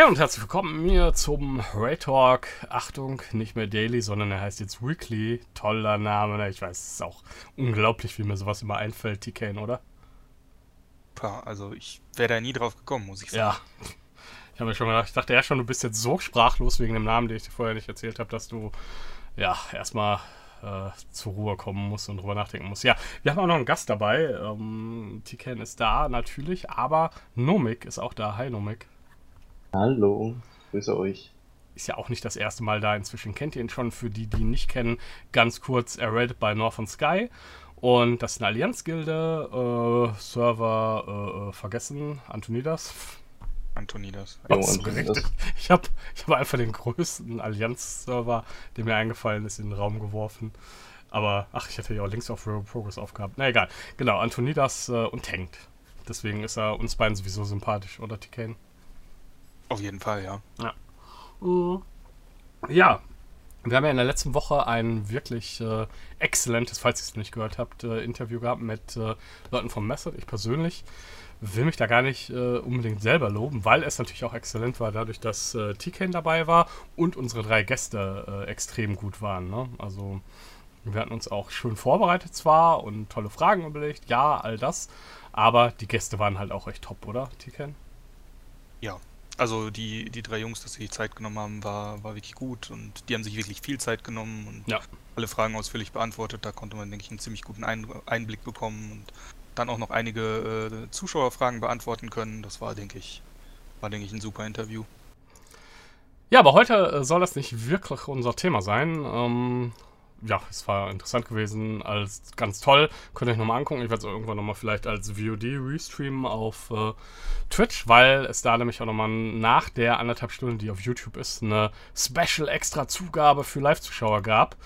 Hey und herzlich willkommen hier zum Ray Talk. Achtung, nicht mehr Daily, sondern er heißt jetzt Weekly. Toller Name, ne? ich weiß, es ist auch unglaublich, wie mir sowas immer einfällt, TKN, oder? Pah, also ich wäre da nie drauf gekommen, muss ich sagen. Ja. Ich habe mir schon gedacht, ich dachte ja schon, du bist jetzt so sprachlos wegen dem Namen, den ich dir vorher nicht erzählt habe, dass du ja erstmal äh, zur Ruhe kommen musst und drüber nachdenken musst. Ja, wir haben auch noch einen Gast dabei. Ähm, TKN ist da natürlich, aber Nomik ist auch da. Hi Nomik. Hallo, grüße euch. Ist ja auch nicht das erste Mal da. Inzwischen kennt ihr ihn schon. Für die, die ihn nicht kennen, ganz kurz: Er redet bei Northern Sky. Und das ist eine Allianzgilde. Äh, Server äh, äh vergessen. Antonidas. Antonidas. Ja, Antonidas. Ich habe ich hab einfach den größten Allianz-Server, der mir eingefallen ist, in den Raum geworfen. Aber, ach, ich hätte ja auch Links auf Royal Progress aufgehabt. Na egal. Genau, Antonidas äh, und tankt. Deswegen ist er uns beiden sowieso sympathisch, oder TK? Auf jeden Fall, ja. Ja. Mhm. Ja, wir haben ja in der letzten Woche ein wirklich äh, exzellentes, falls ihr es nicht gehört habt, äh, Interview gehabt mit äh, Leuten vom Method. Ich persönlich will mich da gar nicht äh, unbedingt selber loben, weil es natürlich auch exzellent war, dadurch, dass äh, Tiken dabei war und unsere drei Gäste äh, extrem gut waren. Ne? Also wir hatten uns auch schön vorbereitet zwar und tolle Fragen überlegt, ja, all das, aber die Gäste waren halt auch echt top, oder, Tiken? Ja, also die, die drei Jungs, dass sie sich Zeit genommen haben, war, war wirklich gut und die haben sich wirklich viel Zeit genommen und ja. alle Fragen ausführlich beantwortet. Da konnte man, denke ich, einen ziemlich guten Ein Einblick bekommen und dann auch noch einige äh, Zuschauerfragen beantworten können. Das war, denke ich, war, denke ich, ein super Interview. Ja, aber heute äh, soll das nicht wirklich unser Thema sein. Ähm, ja, es war interessant gewesen, als ganz toll. Könnt ihr euch nochmal angucken. Ich werde es irgendwann nochmal vielleicht als VOD restreamen auf äh, Twitch, weil es da nämlich auch nochmal nach der anderthalb Stunden, die auf YouTube ist, eine Special extra Zugabe für Live-Zuschauer gab.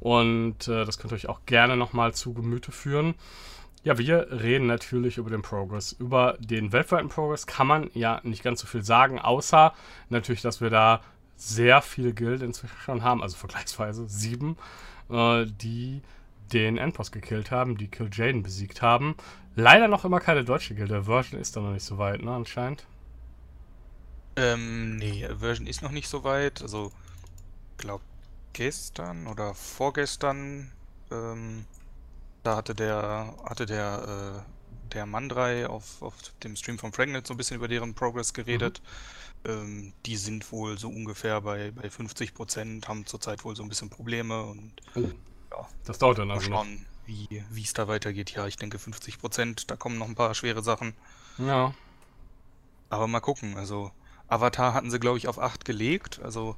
Und äh, das könnt ihr euch auch gerne nochmal zu Gemüte führen. Ja, wir reden natürlich über den Progress. Über den weltweiten Progress kann man ja nicht ganz so viel sagen, außer natürlich, dass wir da sehr viele Guild inzwischen schon haben, also vergleichsweise sieben äh, die den Endboss gekillt haben, die Kill Jaden besiegt haben. Leider noch immer keine deutsche Gilde. Version ist da noch nicht so weit, ne, anscheinend. Ähm, nee, Version ist noch nicht so weit. Also, glaub, gestern oder vorgestern, ähm, da hatte der, hatte der, äh, der Mandrei auf, auf dem Stream von Fragnet so ein bisschen über deren Progress geredet. Mhm. Ähm, die sind wohl so ungefähr bei, bei 50 Prozent, haben zurzeit wohl so ein bisschen Probleme und oh. ja, das dauert dann also mal schauen, noch. wie es da weitergeht. Ja, ich denke 50 Prozent, da kommen noch ein paar schwere Sachen. Ja. Aber mal gucken, also Avatar hatten sie glaube ich auf 8 gelegt, also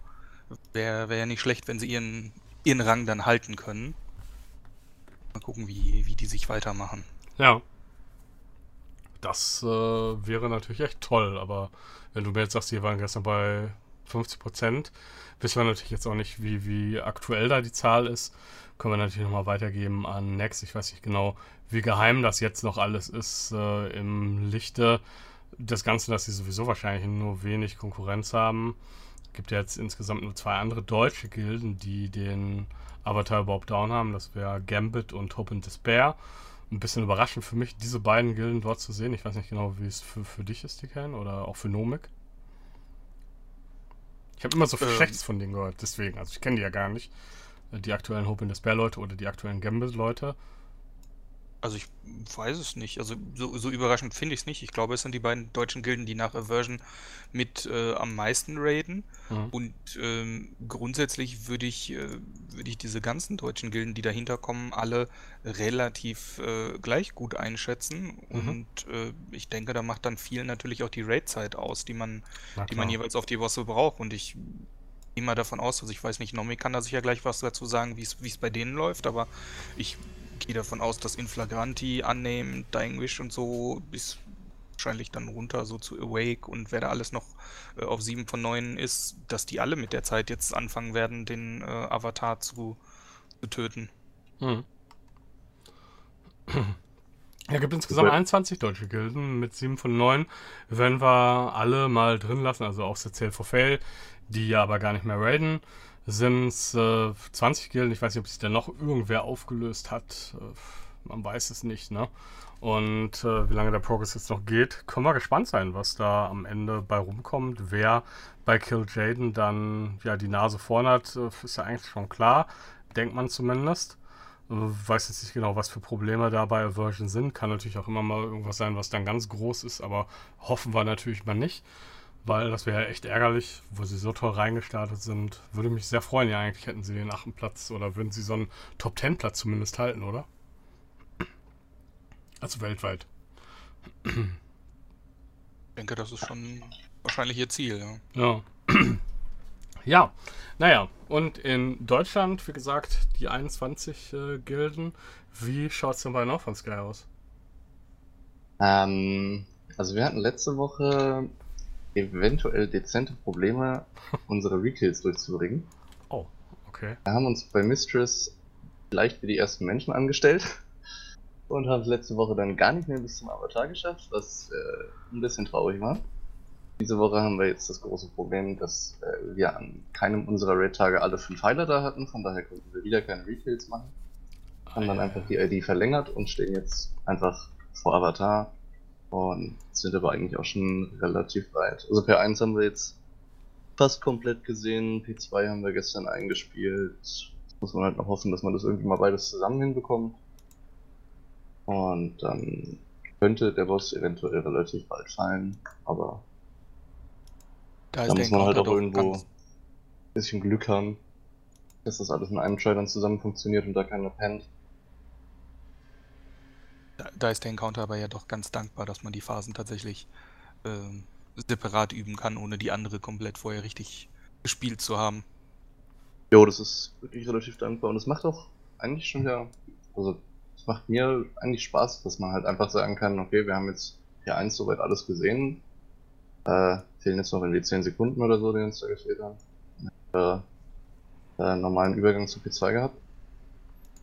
wäre wär ja nicht schlecht, wenn sie ihren, ihren Rang dann halten können. Mal gucken, wie, wie die sich weitermachen. Ja. Das äh, wäre natürlich echt toll, aber wenn du mir jetzt sagst, die waren gestern bei 50 Prozent, wissen wir natürlich jetzt auch nicht, wie, wie aktuell da die Zahl ist. Können wir natürlich nochmal weitergeben an Next. Ich weiß nicht genau, wie geheim das jetzt noch alles ist äh, im Lichte des Ganzen, dass sie sowieso wahrscheinlich nur wenig Konkurrenz haben. Es gibt ja jetzt insgesamt nur zwei andere deutsche Gilden, die den Avatar überhaupt down haben. Das wäre Gambit und Hope and Despair ein bisschen überraschend für mich, diese beiden Gilden dort zu sehen. Ich weiß nicht genau, wie es für, für dich ist, die Ken, oder auch für Nomik. Ich habe immer so viel ähm. Schlechtes von denen gehört, deswegen. Also ich kenne die ja gar nicht. Die aktuellen Hope in Despair Leute oder die aktuellen Gambit Leute. Also ich weiß es nicht. Also so, so überraschend finde ich es nicht. Ich glaube, es sind die beiden deutschen Gilden, die nach Aversion mit äh, am meisten raiden. Mhm. Und ähm, grundsätzlich würde ich, äh, würde ich diese ganzen deutschen Gilden, die dahinter kommen, alle relativ äh, gleich gut einschätzen. Mhm. Und äh, ich denke, da macht dann viel natürlich auch die Raid-Zeit aus, die man, die man jeweils auf die Bosse braucht. Und ich mal davon aus, also ich weiß nicht, Nomi kann da sicher gleich was dazu sagen, wie es bei denen läuft, aber ich gehe davon aus, dass Inflagranti annehmen, Dying Wish und so ist wahrscheinlich dann runter so zu Awake und wer da alles noch äh, auf 7 von 9 ist, dass die alle mit der Zeit jetzt anfangen werden, den äh, Avatar zu, zu töten. Hm. Ja, gibt insgesamt 21 deutsche Gilden mit 7 von 9. Wenn wir alle mal drin lassen, also auch Sezell for Fail, die ja aber gar nicht mehr raiden, sind es äh, 20 Gilden. Ich weiß nicht, ob sich da noch irgendwer aufgelöst hat. Äh, man weiß es nicht, ne? Und äh, wie lange der Progress jetzt noch geht, können wir gespannt sein, was da am Ende bei rumkommt. Wer bei Kill Jaden dann ja die Nase vorn hat, äh, ist ja eigentlich schon klar, denkt man zumindest. Äh, weiß jetzt nicht genau, was für Probleme da bei Aversion sind. Kann natürlich auch immer mal irgendwas sein, was dann ganz groß ist, aber hoffen wir natürlich mal nicht. Weil das wäre echt ärgerlich, wo sie so toll reingestartet sind. Würde mich sehr freuen, ja, eigentlich hätten sie den achten Platz oder würden sie so einen Top-10-Platz zumindest halten, oder? Also weltweit. Ich denke, das ist schon wahrscheinlich ihr Ziel, ja. Ja. ja, naja, und in Deutschland, wie gesagt, die 21 äh, Gilden. Wie schaut es denn bei Northern Sky aus? Ähm, also wir hatten letzte Woche eventuell dezente Probleme, unsere Rekills durchzubringen. Oh, okay. Wir haben uns bei Mistress leicht wie die ersten Menschen angestellt und haben es letzte Woche dann gar nicht mehr bis zum Avatar geschafft, was äh, ein bisschen traurig war. Diese Woche haben wir jetzt das große Problem, dass äh, wir an keinem unserer Raid-Tage alle fünf Heiler da hatten, von daher konnten wir wieder keine Retails machen. Haben dann einfach die ID verlängert und stehen jetzt einfach vor Avatar und sind aber eigentlich auch schon relativ weit. Also P1 haben wir jetzt fast komplett gesehen, P2 haben wir gestern eingespielt. Jetzt muss man halt noch hoffen, dass man das irgendwie mal beides zusammen hinbekommt. Und dann könnte der Boss eventuell relativ bald fallen, aber da, da muss man halt auch irgendwo ein bisschen Glück haben, dass das alles in einem Try dann zusammen funktioniert und da keiner pennt. Da, ist der Encounter aber ja doch ganz dankbar, dass man die Phasen tatsächlich äh, separat üben kann, ohne die andere komplett vorher richtig gespielt zu haben. Jo, das ist wirklich relativ dankbar und es macht auch eigentlich schon ja, also es macht mir eigentlich Spaß, dass man halt einfach sagen kann, okay, wir haben jetzt hier eins soweit alles gesehen. Äh, fehlen jetzt noch irgendwie 10 Sekunden oder so, die uns da gefehlt haben. Äh, äh, normalen Übergang zu P2 gehabt.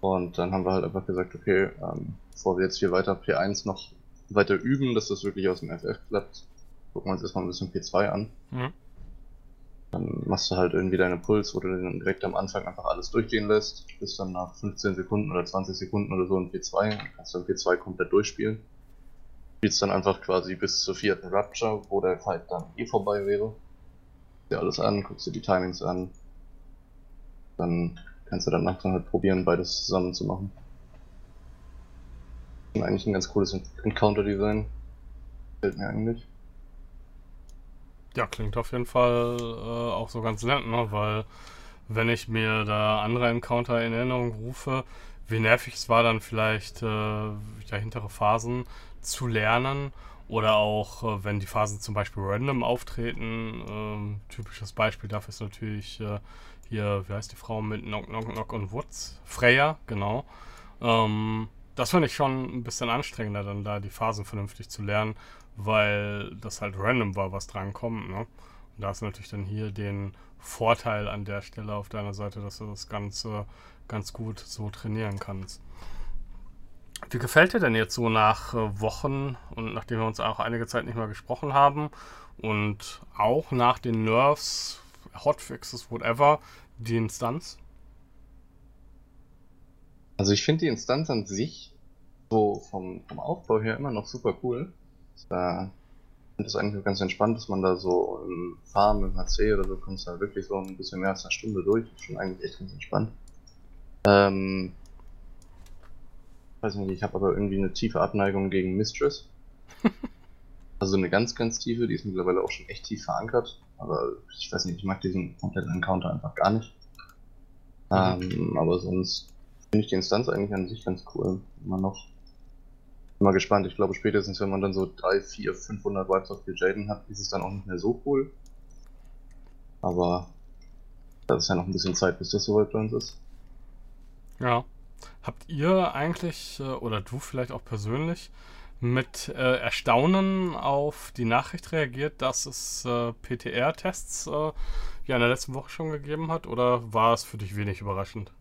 Und dann haben wir halt einfach gesagt, okay, ähm, bevor wir jetzt hier weiter P1 noch weiter üben, dass das wirklich aus dem FF klappt, gucken wir uns erstmal ein bisschen P2 an. Mhm. Dann machst du halt irgendwie deine Puls, wo du dann direkt am Anfang einfach alles durchgehen lässt, bis dann nach 15 Sekunden oder 20 Sekunden oder so in P2 und kannst dann P2 komplett durchspielen. Spielst dann einfach quasi bis zur vierten Rapture, wo der Fight dann eh vorbei wäre. Dir alles an, guckst dir die Timings an. Dann kannst du danach dann halt probieren, beides zusammen zu machen. Eigentlich ein ganz cooles Encounter-Design. Fällt mir eigentlich. Ja, klingt auf jeden Fall äh, auch so ganz nett, ne? Weil wenn ich mir da andere Encounter in Erinnerung rufe, wie nervig es war, dann vielleicht äh, hintere Phasen zu lernen. Oder auch, äh, wenn die Phasen zum Beispiel random auftreten. Ähm, typisches Beispiel dafür ist natürlich äh, hier, wie heißt die Frau mit Knock, Knock, Knock und Woods? Freya, genau. Ähm, das finde ich schon ein bisschen anstrengender, dann da die Phasen vernünftig zu lernen weil das halt random war, was drankommt. Ne? Und da hast du natürlich dann hier den Vorteil an der Stelle auf deiner Seite, dass du das Ganze ganz gut so trainieren kannst. Wie gefällt dir denn jetzt so nach äh, Wochen und nachdem wir uns auch einige Zeit nicht mehr gesprochen haben und auch nach den Nerves, Hotfixes, whatever, die Instanz? Also ich finde die Instanz an sich so vom, vom Aufbau her immer noch super cool. Da finde es eigentlich ganz entspannt, dass man da so im Farm, im HC oder so, kommst da wirklich so ein bisschen mehr als eine Stunde durch. Schon eigentlich echt ganz entspannt. Ähm, weiß nicht, ich habe aber irgendwie eine tiefe Abneigung gegen Mistress. also eine ganz, ganz tiefe, die ist mittlerweile auch schon echt tief verankert. Aber ich weiß nicht, ich mag diesen kompletten Encounter einfach gar nicht. Mhm. Ähm, aber sonst finde ich die Instanz eigentlich an sich ganz cool. Immer noch bin mal gespannt. Ich glaube, spätestens, wenn man dann so 3, 4, 500 Wipes auf Jaden hat, ist es dann auch nicht mehr so cool. Aber da ist ja noch ein bisschen Zeit, bis das soweit bei uns ist. Ja. Habt ihr eigentlich, äh, oder du vielleicht auch persönlich, mit äh, Erstaunen auf die Nachricht reagiert, dass es äh, PTR-Tests äh, ja in der letzten Woche schon gegeben hat? Oder war es für dich wenig überraschend?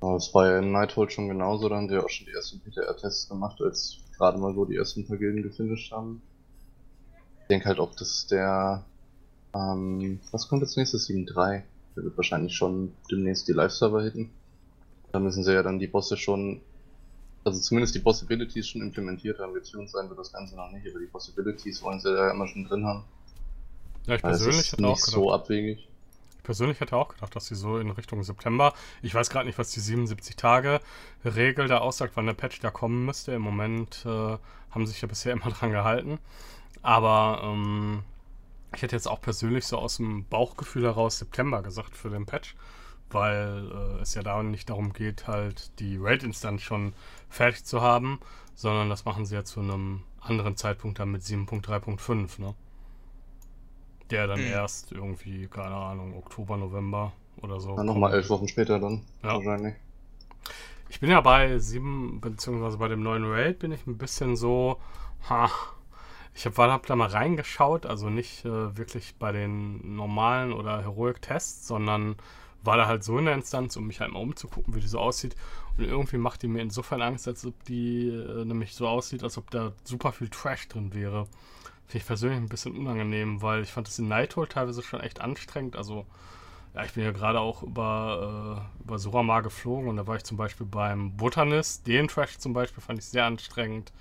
Das war ja in Nighthold schon genauso, da haben sie auch schon die ersten PTR-Tests gemacht, als gerade mal so die ersten paar Gilden gefinisht haben. Ich denke halt auch, dass der, ähm, was kommt als nächstes? 7.3. Der wird wahrscheinlich schon demnächst die Live-Server hitten. Da müssen sie ja dann die Bosse schon Also zumindest die Possibilities schon implementiert haben. Getuned sein wird das Ganze noch nicht, aber die Possibilities wollen sie ja immer schon drin haben. Ja, ich persönlich hätte auch gedacht, so abwegig. Ich persönlich hätte auch gedacht, dass sie so in Richtung September, ich weiß gerade nicht, was die 77 Tage Regel da aussagt, wann der Patch da kommen müsste. Im Moment äh, haben sich ja bisher immer dran gehalten. Aber ähm, ich hätte jetzt auch persönlich so aus dem Bauchgefühl heraus September gesagt für den Patch, weil äh, es ja da nicht darum geht, halt die Raid-Instanz schon fertig zu haben, sondern das machen sie ja zu einem anderen Zeitpunkt dann mit 7.3.5, ne? Der dann mhm. erst irgendwie, keine Ahnung, Oktober, November oder so. Ja, nochmal elf Wochen später dann, ja. wahrscheinlich. Ich bin ja bei 7, beziehungsweise bei dem neuen Raid bin ich ein bisschen so, ha, ich habe hab da mal reingeschaut, also nicht äh, wirklich bei den normalen oder Heroic-Tests, sondern war da halt so in der Instanz, um mich halt mal umzugucken, wie die so aussieht. Und irgendwie macht die mir insofern Angst, als ob die äh, nämlich so aussieht, als ob da super viel Trash drin wäre. Finde ich persönlich ein bisschen unangenehm, weil ich fand das in Nighthole teilweise schon echt anstrengend. Also, ja, ich bin ja gerade auch über, äh, über Suramar geflogen und da war ich zum Beispiel beim Botanist. Den Trash zum Beispiel fand ich sehr anstrengend.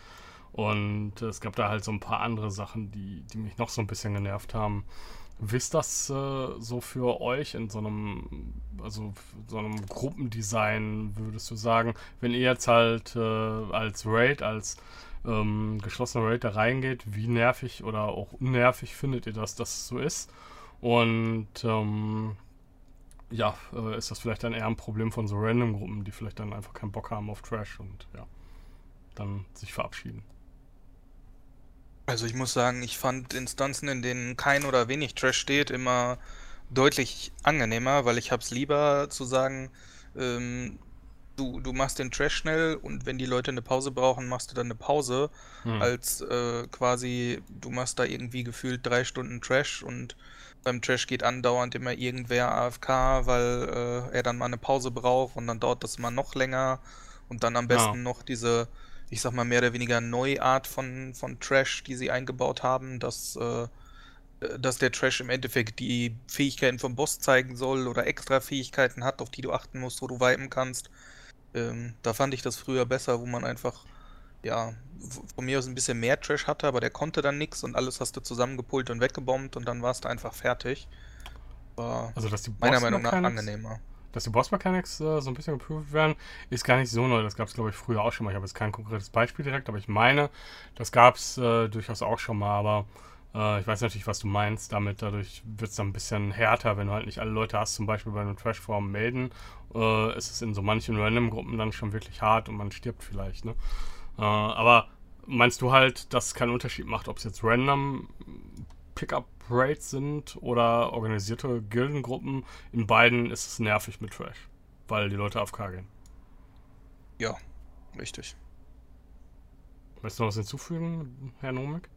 Und es gab da halt so ein paar andere Sachen, die, die mich noch so ein bisschen genervt haben. Wie ist das äh, so für euch in so einem, also so einem Gruppendesign, würdest du sagen, wenn ihr jetzt halt äh, als Raid, als ähm, geschlossener Raid da reingeht, wie nervig oder auch unnervig findet ihr das, dass es so ist? Und ähm, ja, äh, ist das vielleicht dann eher ein Problem von so random Gruppen, die vielleicht dann einfach keinen Bock haben auf Trash und ja, dann sich verabschieden? Also ich muss sagen, ich fand Instanzen, in denen kein oder wenig Trash steht, immer deutlich angenehmer, weil ich hab's lieber zu sagen, ähm, du, du machst den Trash schnell und wenn die Leute eine Pause brauchen, machst du dann eine Pause, hm. als äh, quasi du machst da irgendwie gefühlt drei Stunden Trash und beim Trash geht andauernd immer irgendwer AFK, weil äh, er dann mal eine Pause braucht und dann dauert das mal noch länger und dann am besten ja. noch diese ich sag mal, mehr oder weniger Neuart von, von Trash, die sie eingebaut haben, dass, äh, dass der Trash im Endeffekt die Fähigkeiten vom Boss zeigen soll oder extra Fähigkeiten hat, auf die du achten musst, wo du wipen kannst. Ähm, da fand ich das früher besser, wo man einfach, ja, von mir aus ein bisschen mehr Trash hatte, aber der konnte dann nichts und alles hast du zusammengepult und weggebombt und dann warst du einfach fertig. War also, dass die meiner Meinung nach angenehmer dass die Boss Mechanics äh, so ein bisschen geprüft werden, ist gar nicht so neu. Das gab es, glaube ich, früher auch schon mal. Ich habe jetzt kein konkretes Beispiel direkt, aber ich meine, das gab es äh, durchaus auch schon mal. Aber äh, ich weiß natürlich, was du meinst. Damit dadurch wird es dann ein bisschen härter, wenn du halt nicht alle Leute hast, zum Beispiel bei einem Trashform melden. Äh, ist es in so manchen Random-Gruppen dann schon wirklich hart und man stirbt vielleicht. Ne? Äh, aber meinst du halt, dass es keinen Unterschied macht, ob es jetzt random Pickup Raids sind oder organisierte Gildengruppen. In beiden ist es nervig mit Trash, weil die Leute AFK gehen. Ja, richtig. Möchtest du noch was hinzufügen, Herr Nomik?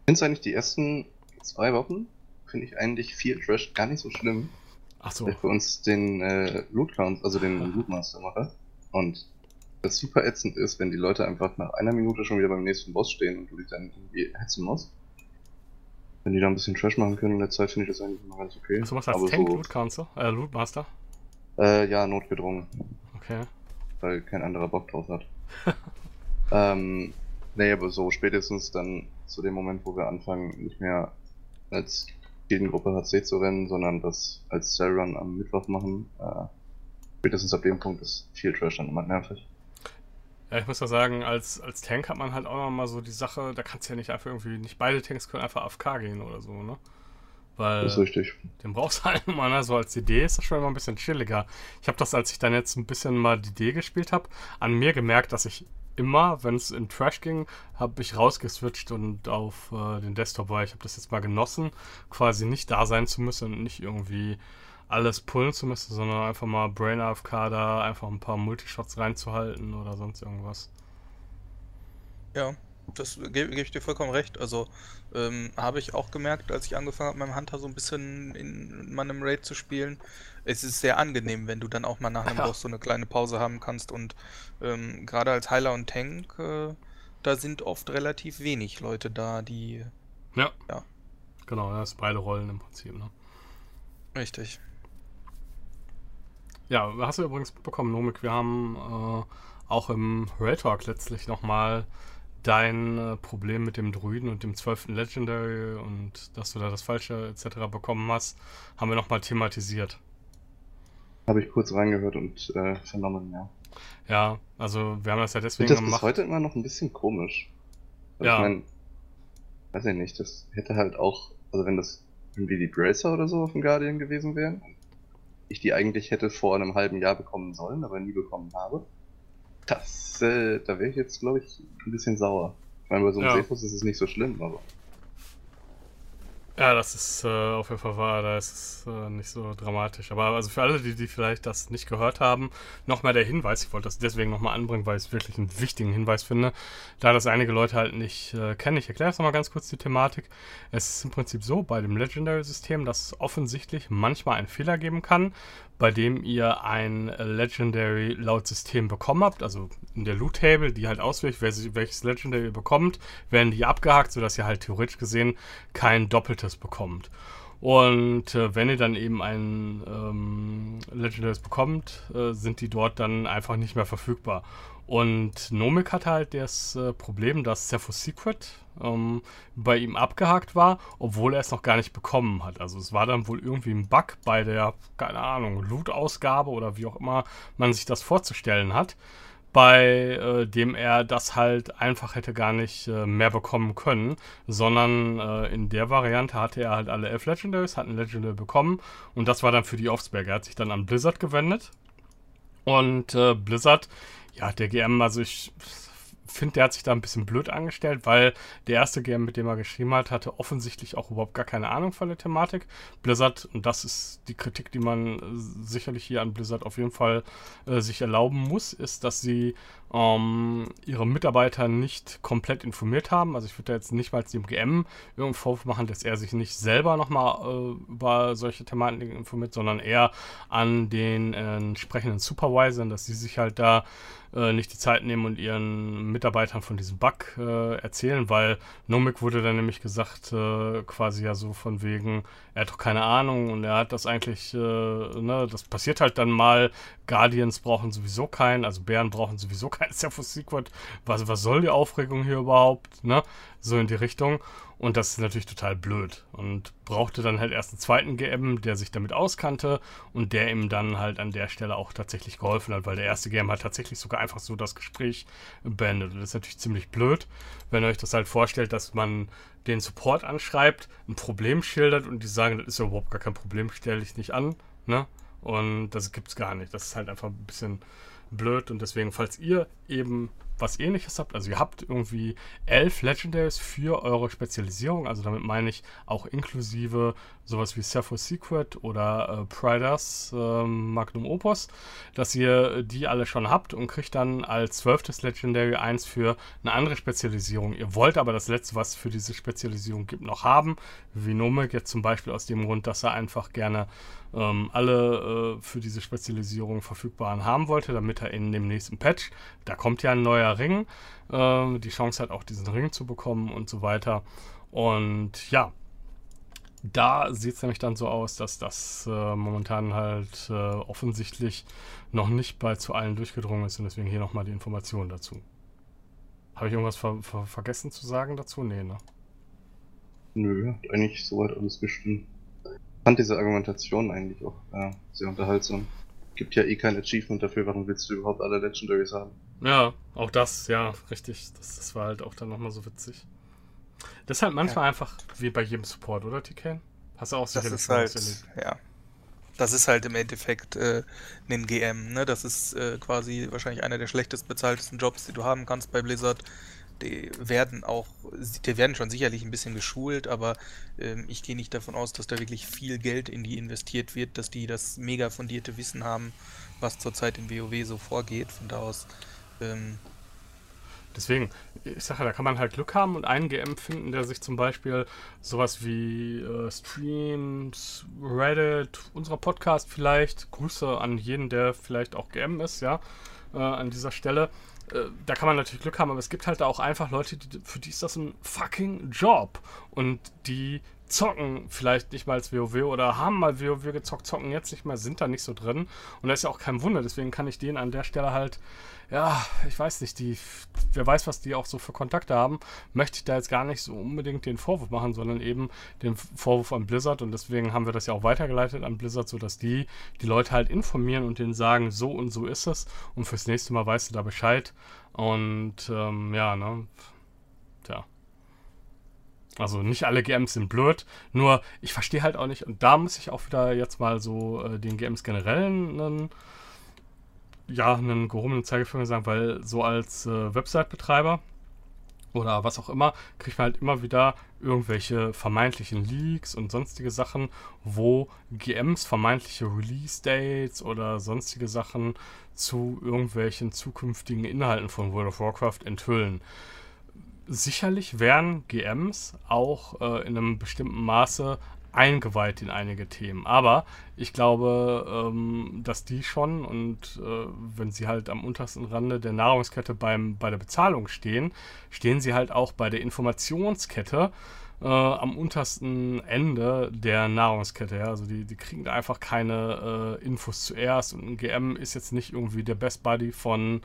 Ich finde eigentlich die ersten zwei Wochen, finde ich eigentlich viel Trash gar nicht so schlimm. Ach so. Ich für uns den äh, Loot Count, also den Lootmaster mache. Und das super ätzend ist, wenn die Leute einfach nach einer Minute schon wieder beim nächsten Boss stehen und du dich dann irgendwie hetzen musst. Wenn die da ein bisschen Trash machen können in der Zeit, finde ich das eigentlich immer ganz okay. Also was als Tank so, Loot Council? Äh, Loot Master? Äh, ja, notgedrungen. Okay. Weil kein anderer Bock drauf hat. ähm, nee, aber so spätestens dann zu dem Moment, wo wir anfangen, nicht mehr als Gegengruppe HC zu rennen, sondern das als Cell Run am Mittwoch machen, äh, spätestens ab dem Punkt ist viel Trash dann immer nervig. Ja, ich muss ja sagen, als, als Tank hat man halt auch nochmal so die Sache, da kannst du ja nicht einfach irgendwie, nicht beide Tanks können einfach AFK gehen oder so, ne? Weil das ist richtig. Den brauchst du halt immer, ne? So als Idee ist das schon immer ein bisschen chilliger. Ich habe das, als ich dann jetzt ein bisschen mal die Idee gespielt habe, an mir gemerkt, dass ich immer, wenn es in Trash ging, habe ich rausgeswitcht und auf äh, den Desktop war. Ich habe das jetzt mal genossen, quasi nicht da sein zu müssen und nicht irgendwie alles pullen zu müssen, sondern einfach mal Brain AFK da einfach ein paar Multishots reinzuhalten oder sonst irgendwas. Ja, das gebe geb ich dir vollkommen recht. Also ähm, habe ich auch gemerkt, als ich angefangen habe, meinem Hunter so ein bisschen in meinem Raid zu spielen. Es ist sehr angenehm, wenn du dann auch mal nach einem ja. Boss so eine kleine Pause haben kannst. Und ähm, gerade als Heiler und Tank, äh, da sind oft relativ wenig Leute da, die. Ja. ja. Genau, das ist beide Rollen im Prinzip, ne? Richtig. Ja, hast du übrigens bekommen, Nomik. Wir haben äh, auch im Real Talk letztlich nochmal dein äh, Problem mit dem Druiden und dem 12. Legendary und dass du da das Falsche etc. bekommen hast, haben wir nochmal thematisiert. Habe ich kurz reingehört und äh, vernommen, ja. Ja, also wir haben das ja deswegen das gemacht. Das ist heute immer noch ein bisschen komisch. Also ja. Ich mein, weiß ich nicht, das hätte halt auch, also wenn das irgendwie die Bracer oder so auf dem Guardian gewesen wären, ich die eigentlich hätte vor einem halben Jahr bekommen sollen, aber nie bekommen habe, das, äh, da wäre ich jetzt, glaube ich, ein bisschen sauer. Ich meine, bei so einem ja. Seefus ist es nicht so schlimm, aber. Ja, das ist äh, auf jeden Fall wahr, da ist es äh, nicht so dramatisch. Aber also für alle, die, die vielleicht das nicht gehört haben, nochmal der Hinweis, ich wollte das deswegen nochmal anbringen, weil ich es wirklich einen wichtigen Hinweis finde, da das einige Leute halt nicht äh, kennen. Ich erkläre jetzt nochmal ganz kurz die Thematik. Es ist im Prinzip so bei dem Legendary-System, dass es offensichtlich manchmal einen Fehler geben kann, bei dem ihr ein Legendary laut System bekommen habt, also in der Loot-Table, die halt auswählt, welches Legendary ihr bekommt, werden die abgehakt, sodass ihr halt theoretisch gesehen kein doppeltes bekommt. Und äh, wenn ihr dann eben ein ähm, Legendaries bekommt, äh, sind die dort dann einfach nicht mehr verfügbar. Und Nomik hat halt das äh, Problem, dass Cephos Secret ähm, bei ihm abgehakt war, obwohl er es noch gar nicht bekommen hat. Also es war dann wohl irgendwie ein Bug bei der, keine Ahnung, Loot-Ausgabe oder wie auch immer man sich das vorzustellen hat bei äh, dem er das halt einfach hätte gar nicht äh, mehr bekommen können, sondern äh, in der Variante hatte er halt alle elf Legendaries, hat ein Legendary bekommen und das war dann für die Offspec. Er hat sich dann an Blizzard gewendet und äh, Blizzard, ja, der GM, also ich finde, der hat sich da ein bisschen blöd angestellt, weil der erste GM, mit dem er geschrieben hat, hatte offensichtlich auch überhaupt gar keine Ahnung von der Thematik. Blizzard, und das ist die Kritik, die man äh, sicherlich hier an Blizzard auf jeden Fall äh, sich erlauben muss, ist, dass sie ähm, ihre Mitarbeiter nicht komplett informiert haben. Also ich würde da jetzt nicht mal dem GM irgendeinen Vorwurf machen, dass er sich nicht selber nochmal äh, über solche Thematiken informiert, sondern eher an den äh, entsprechenden Supervisern, dass sie sich halt da äh, nicht die Zeit nehmen und ihren Mitarbeitern von diesem Bug äh, erzählen, weil Nomik wurde dann nämlich gesagt, äh, quasi ja so von wegen, er hat doch keine Ahnung und er hat das eigentlich, äh, ne, das passiert halt dann mal. Guardians brauchen sowieso keinen, also Bären brauchen sowieso keinen Cephus Secret. Was, was soll die Aufregung hier überhaupt, ne? So in die Richtung. Und das ist natürlich total blöd. Und brauchte dann halt erst einen zweiten GM, der sich damit auskannte und der ihm dann halt an der Stelle auch tatsächlich geholfen hat, weil der erste GM hat tatsächlich sogar einfach so das Gespräch beendet. Und das ist natürlich ziemlich blöd, wenn ihr euch das halt vorstellt, dass man den Support anschreibt, ein Problem schildert und die sagen, das ist ja überhaupt gar kein Problem, stelle ich nicht an, ne? Und das gibt's gar nicht. Das ist halt einfach ein bisschen blöd und deswegen, falls ihr eben was ähnliches habt, also ihr habt irgendwie elf Legendaries für eure Spezialisierung, also damit meine ich auch inklusive sowas wie Cephos Secret oder äh, Priders äh, Magnum Opus, dass ihr die alle schon habt und kriegt dann als zwölftes Legendary eins für eine andere Spezialisierung. Ihr wollt aber das letzte, was für diese Spezialisierung gibt, noch haben, wie Nomik jetzt zum Beispiel aus dem Grund, dass er einfach gerne ähm, alle äh, für diese Spezialisierung verfügbaren haben wollte, damit er in dem nächsten Patch, da kommt ja ein neuer Ring, äh, die Chance hat auch diesen Ring zu bekommen und so weiter. Und ja, da sieht es nämlich dann so aus, dass das äh, momentan halt äh, offensichtlich noch nicht bei zu allen durchgedrungen ist und deswegen hier nochmal die Information dazu. Habe ich irgendwas ver ver vergessen zu sagen dazu? Nee, ne? Nö, hat eigentlich soweit alles gestimmt. Ich fand diese Argumentation eigentlich auch äh, sehr unterhaltsam. Gibt ja eh kein Achievement dafür, warum willst du überhaupt alle Legendaries haben? Ja, auch das, ja, richtig. Das, das war halt auch dann nochmal so witzig. Das ist halt manchmal ja. einfach wie bei jedem Support, oder, TK? Hast du auch sicherlich das ist halt, ja. Das ist halt im Endeffekt äh, ein GM, ne? Das ist äh, quasi wahrscheinlich einer der schlechtest bezahltesten Jobs, die du haben kannst bei Blizzard. Die werden auch, die werden schon sicherlich ein bisschen geschult, aber ähm, ich gehe nicht davon aus, dass da wirklich viel Geld in die investiert wird, dass die das mega fundierte Wissen haben, was zurzeit in WoW so vorgeht. Von da aus ähm, Deswegen, ich sage, da kann man halt Glück haben und einen GM finden, der sich zum Beispiel sowas wie äh, Streams, Reddit, unserer Podcast vielleicht, Grüße an jeden, der vielleicht auch GM ist, ja, äh, an dieser Stelle. Äh, da kann man natürlich Glück haben, aber es gibt halt auch einfach Leute, die, für die ist das ein fucking Job. Und die zocken vielleicht nicht mal als WoW oder haben mal WoW gezockt, zocken jetzt nicht mehr, sind da nicht so drin. Und das ist ja auch kein Wunder, deswegen kann ich denen an der Stelle halt, ja, ich weiß nicht, die, wer weiß, was die auch so für Kontakte haben, möchte ich da jetzt gar nicht so unbedingt den Vorwurf machen, sondern eben den Vorwurf an Blizzard und deswegen haben wir das ja auch weitergeleitet an Blizzard, sodass die die Leute halt informieren und denen sagen, so und so ist es und fürs nächste Mal weißt du da Bescheid und ähm, ja, ne. Also nicht alle GMs sind blöd, nur ich verstehe halt auch nicht, und da muss ich auch wieder jetzt mal so äh, den GMs generell einen, ja, einen gehobenen Zeigefinger sagen, weil so als äh, Website-Betreiber oder was auch immer, kriegt man halt immer wieder irgendwelche vermeintlichen Leaks und sonstige Sachen, wo GMs vermeintliche Release-Dates oder sonstige Sachen zu irgendwelchen zukünftigen Inhalten von World of Warcraft enthüllen sicherlich werden GMs auch äh, in einem bestimmten Maße eingeweiht in einige Themen. Aber ich glaube, ähm, dass die schon und äh, wenn sie halt am untersten Rande der Nahrungskette beim, bei der Bezahlung stehen, stehen sie halt auch bei der Informationskette äh, am untersten Ende der Nahrungskette. Ja? Also die, die kriegen einfach keine äh, Infos zuerst und ein GM ist jetzt nicht irgendwie der Best Buddy von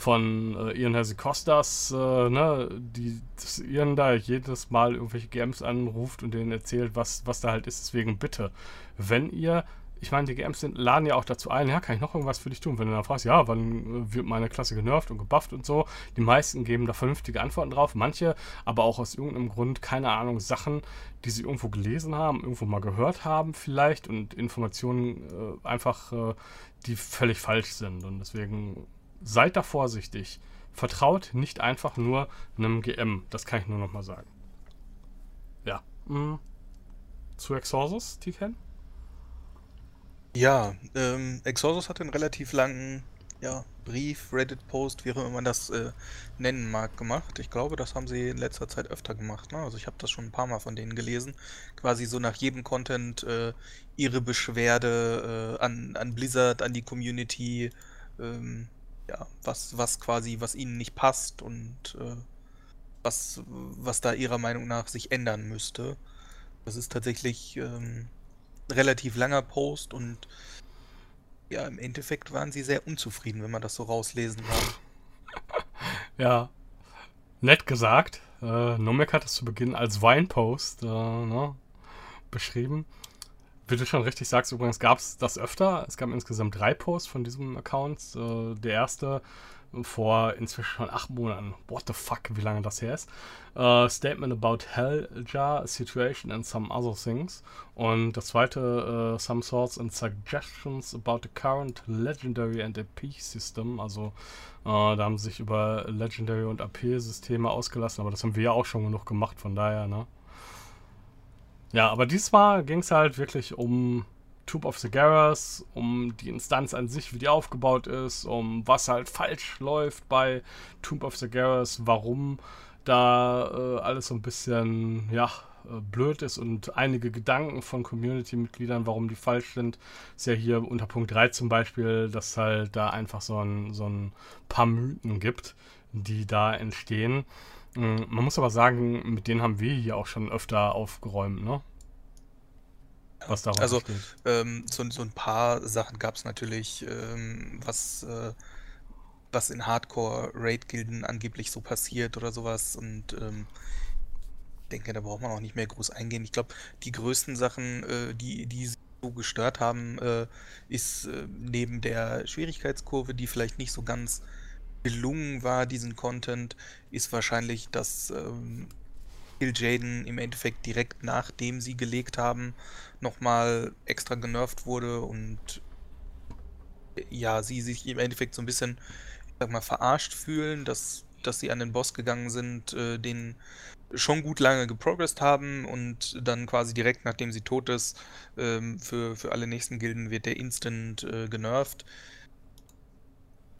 von äh, Ian Hesse Costas, äh, ne, die dass Ian da jedes Mal irgendwelche GMs anruft und denen erzählt, was, was da halt ist. Deswegen bitte, wenn ihr, ich meine, die GMs sind, laden ja auch dazu ein, ja, kann ich noch irgendwas für dich tun? Wenn du dann fragst, ja, wann äh, wird meine Klasse genervt und gebufft und so, die meisten geben da vernünftige Antworten drauf, manche aber auch aus irgendeinem Grund, keine Ahnung, Sachen, die sie irgendwo gelesen haben, irgendwo mal gehört haben vielleicht und Informationen äh, einfach, äh, die völlig falsch sind und deswegen seid da vorsichtig. Vertraut nicht einfach nur einem GM. Das kann ich nur noch mal sagen. Ja. Mhm. Zu Exorsus, Tiken? Ja, ähm, Exorsus hat einen relativ langen ja, Brief, Reddit-Post, wie auch immer man das äh, nennen mag, gemacht. Ich glaube, das haben sie in letzter Zeit öfter gemacht. Ne? Also ich habe das schon ein paar Mal von denen gelesen. Quasi so nach jedem Content äh, ihre Beschwerde äh, an, an Blizzard, an die Community, ähm, ja, was, was quasi, was ihnen nicht passt und äh, was, was da ihrer Meinung nach sich ändern müsste. Das ist tatsächlich ähm, relativ langer Post und ja, im Endeffekt waren sie sehr unzufrieden, wenn man das so rauslesen kann. ja, nett gesagt. Äh, Nomek hat es zu Beginn als Weinpost äh, ne, beschrieben. Wie du schon richtig sagst, übrigens gab es das öfter. Es gab insgesamt drei Posts von diesem Account. Äh, der erste vor inzwischen schon acht Monaten. What the fuck, wie lange das her ist. Uh, Statement about Helljar situation and some other things. Und das zweite, uh, some thoughts and suggestions about the current Legendary and AP System. Also uh, da haben sie sich über Legendary und AP-Systeme ausgelassen, aber das haben wir ja auch schon genug gemacht, von daher, ne? Ja, aber diesmal ging es halt wirklich um Tube of the Garrus, um die Instanz an sich, wie die aufgebaut ist, um was halt falsch läuft bei Tube of the Garrus, warum da äh, alles so ein bisschen, ja, äh, blöd ist und einige Gedanken von Community-Mitgliedern, warum die falsch sind, ist ja hier unter Punkt 3 zum Beispiel, dass halt da einfach so ein, so ein paar Mythen gibt, die da entstehen. Mm, man muss aber sagen, mit denen haben wir hier auch schon öfter aufgeräumt, ne? Was darauf Also, ähm, so, so ein paar Sachen gab es natürlich, ähm, was, äh, was in Hardcore-Raid-Gilden angeblich so passiert oder sowas. Und ähm, ich denke, da braucht man auch nicht mehr groß eingehen. Ich glaube, die größten Sachen, äh, die, die so gestört haben, äh, ist äh, neben der Schwierigkeitskurve, die vielleicht nicht so ganz gelungen war, diesen Content, ist wahrscheinlich, dass ähm, Kill Jaden im Endeffekt direkt nachdem sie gelegt haben, nochmal extra genervt wurde und ja, sie sich im Endeffekt so ein bisschen, ich sag mal, verarscht fühlen, dass, dass sie an den Boss gegangen sind, äh, den schon gut lange geprogressed haben und dann quasi direkt nachdem sie tot ist, ähm, für, für alle nächsten Gilden wird der instant äh, genervt.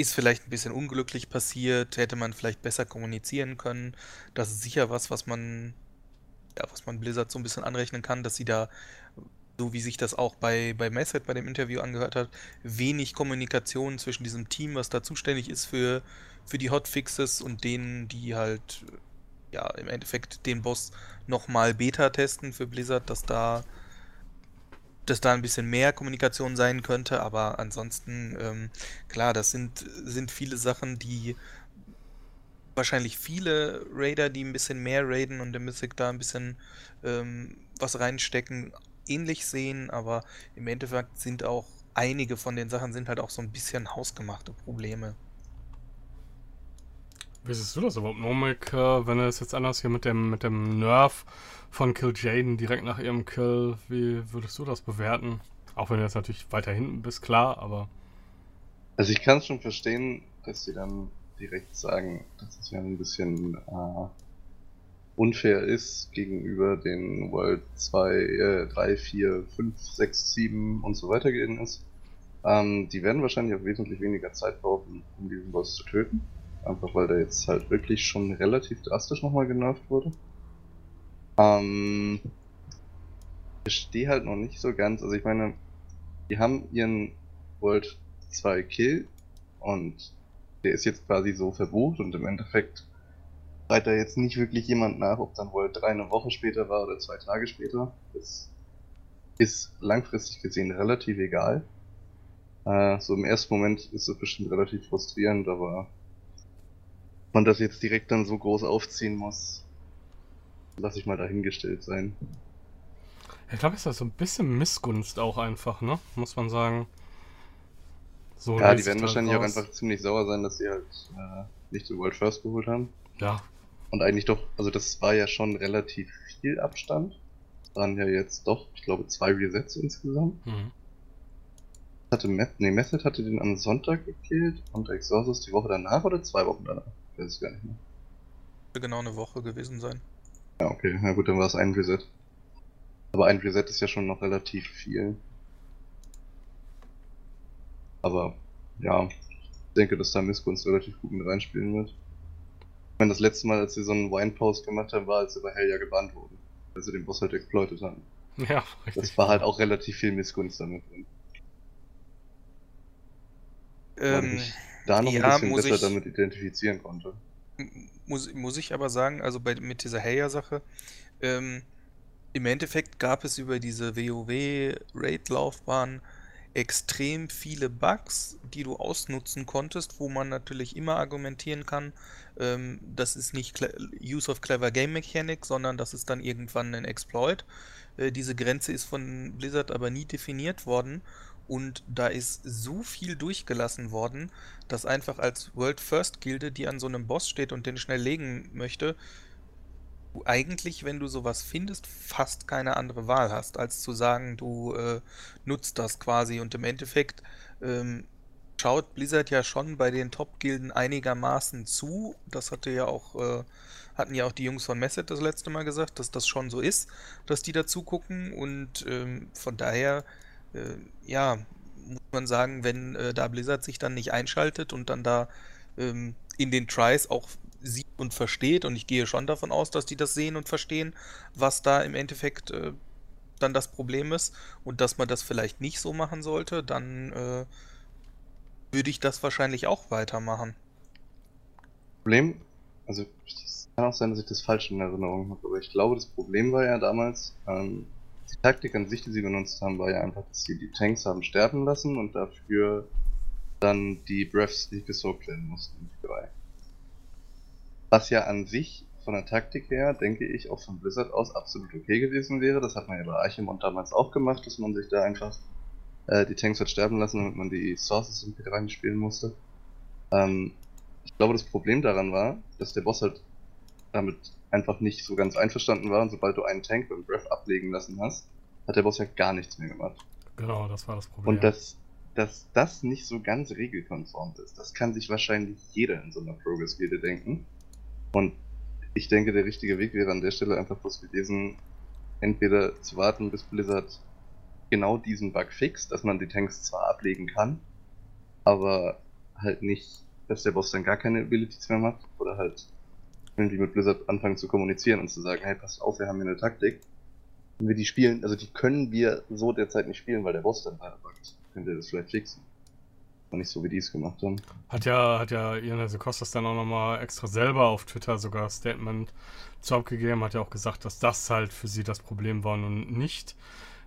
Ist vielleicht ein bisschen unglücklich passiert, hätte man vielleicht besser kommunizieren können. Das ist sicher was, was man, ja, was man Blizzard so ein bisschen anrechnen kann, dass sie da, so wie sich das auch bei, bei Messhead bei dem Interview angehört hat, wenig Kommunikation zwischen diesem Team, was da zuständig ist für, für die Hotfixes und denen, die halt ja, im Endeffekt den Boss nochmal Beta testen für Blizzard, dass da dass da ein bisschen mehr Kommunikation sein könnte, aber ansonsten, ähm, klar, das sind, sind viele Sachen, die wahrscheinlich viele Raider, die ein bisschen mehr raiden und der Mythic da ein bisschen ähm, was reinstecken, ähnlich sehen, aber im Endeffekt sind auch einige von den Sachen sind halt auch so ein bisschen hausgemachte Probleme. Wie siehst du das überhaupt, Nomik, äh, wenn es jetzt anders hier mit dem, mit dem Nerf von Kill Jaden direkt nach ihrem Kill, wie würdest du das bewerten? Auch wenn du jetzt natürlich weiter hinten bist, klar, aber. Also ich kann es schon verstehen, dass sie dann direkt sagen, dass es ja ein bisschen äh, unfair ist gegenüber den World 2, äh, 3, 4, 5, 6, 7 und so weiter gehen ist. Ähm, die werden wahrscheinlich auch wesentlich weniger Zeit brauchen, um diesen Boss zu töten. Einfach weil der jetzt halt wirklich schon relativ drastisch nochmal genervt wurde. Ähm, ich verstehe halt noch nicht so ganz, also ich meine, die haben ihren World 2 Kill und der ist jetzt quasi so verbucht und im Endeffekt schreit da jetzt nicht wirklich jemand nach, ob dann World 3 eine Woche später war oder zwei Tage später. Das ist langfristig gesehen relativ egal. Äh, so im ersten Moment ist es bestimmt relativ frustrierend, aber man das jetzt direkt dann so groß aufziehen muss, lasse ich mal dahingestellt sein. Ich glaube, es ist so ein bisschen Missgunst auch einfach, ne? Muss man sagen. So ja, die werden wahrscheinlich raus. auch einfach ziemlich sauer sein, dass sie halt äh, nicht den World First geholt haben. Ja. Und eigentlich doch, also das war ja schon relativ viel Abstand. Das waren ja jetzt doch, ich glaube, zwei Resets insgesamt. Mhm. Hatte Met nee, Method hatte den am Sonntag gekillt und Exorcist die Woche danach oder zwei Wochen danach? Ich weiß es gar nicht mehr. Genau eine Woche gewesen sein. Ja, okay, na gut, dann war es ein Reset. Aber ein Reset ist ja schon noch relativ viel. Aber ja, ich denke, dass da Missgunst relativ gut mit reinspielen wird. Ich meine, das letzte Mal, als sie so einen Wine-Post gemacht haben, war, als sie bei Hell ja gebannt wurden. Weil sie den Boss halt exploitet haben. Ja, richtig. Das war halt auch relativ viel Missgunst damit drin. Ähm, ich da noch ja, ein bisschen besser ich, damit identifizieren konnte. Muss, muss ich aber sagen, also bei, mit dieser Heya-Sache, ähm, im Endeffekt gab es über diese WoW-Raid-Laufbahn extrem viele Bugs, die du ausnutzen konntest, wo man natürlich immer argumentieren kann, ähm, das ist nicht Use of Clever Game Mechanic, sondern das ist dann irgendwann ein Exploit. Äh, diese Grenze ist von Blizzard aber nie definiert worden und da ist so viel durchgelassen worden, dass einfach als World First Gilde, die an so einem Boss steht und den schnell legen möchte, du eigentlich, wenn du sowas findest, fast keine andere Wahl hast, als zu sagen, du äh, nutzt das quasi. Und im Endeffekt ähm, schaut Blizzard ja schon bei den Top-Gilden einigermaßen zu. Das hatte ja auch, äh, hatten ja auch die Jungs von Messet das letzte Mal gesagt, dass das schon so ist, dass die dazu gucken. Und ähm, von daher, äh, ja, muss man sagen, wenn äh, da Blizzard sich dann nicht einschaltet und dann da ähm, in den Tries auch sieht und versteht, und ich gehe schon davon aus, dass die das sehen und verstehen, was da im Endeffekt äh, dann das Problem ist und dass man das vielleicht nicht so machen sollte, dann äh, würde ich das wahrscheinlich auch weitermachen. Problem, also es kann auch sein, dass ich das falsch in Erinnerung habe, aber ich glaube, das Problem war ja damals, ähm, die Taktik an sich, die sie benutzt haben, war ja einfach, dass sie die Tanks haben sterben lassen und dafür dann die Breaths nicht gesoakt werden mussten, die drei. Was ja an sich von der Taktik her, denke ich, auch von Blizzard aus absolut okay gewesen wäre. Das hat man ja bei Archimond damals auch gemacht, dass man sich da einfach äh, die Tanks hat sterben lassen, damit man die Sources irgendwie reinspielen musste. Ähm, ich glaube, das Problem daran war, dass der Boss halt damit einfach nicht so ganz einverstanden war und sobald du einen Tank beim Breath ablegen lassen hast, hat der Boss ja gar nichts mehr gemacht. Genau, das war das Problem. Und dass, dass das nicht so ganz regelkonform ist, das kann sich wahrscheinlich jeder in so einer Progress-Gilde denken. Und ich denke, der richtige Weg wäre an der Stelle einfach bloß gewesen, entweder zu warten, bis Blizzard genau diesen Bug fixt, dass man die Tanks zwar ablegen kann, aber halt nicht, dass der Boss dann gar keine Abilities mehr macht, oder halt irgendwie mit Blizzard anfangen zu kommunizieren und zu sagen, hey, passt auf, wir haben hier eine Taktik. Wenn wir die spielen, also die können wir so derzeit nicht spielen, weil der Boss dann da buggt. Könnt ihr das vielleicht fixen? nicht so, wie die es gemacht haben. Hat ja, hat ja Ian Kostas dann auch nochmal extra selber auf Twitter sogar ein Statement zu abgegeben, hat ja auch gesagt, dass das halt für sie das Problem war und nicht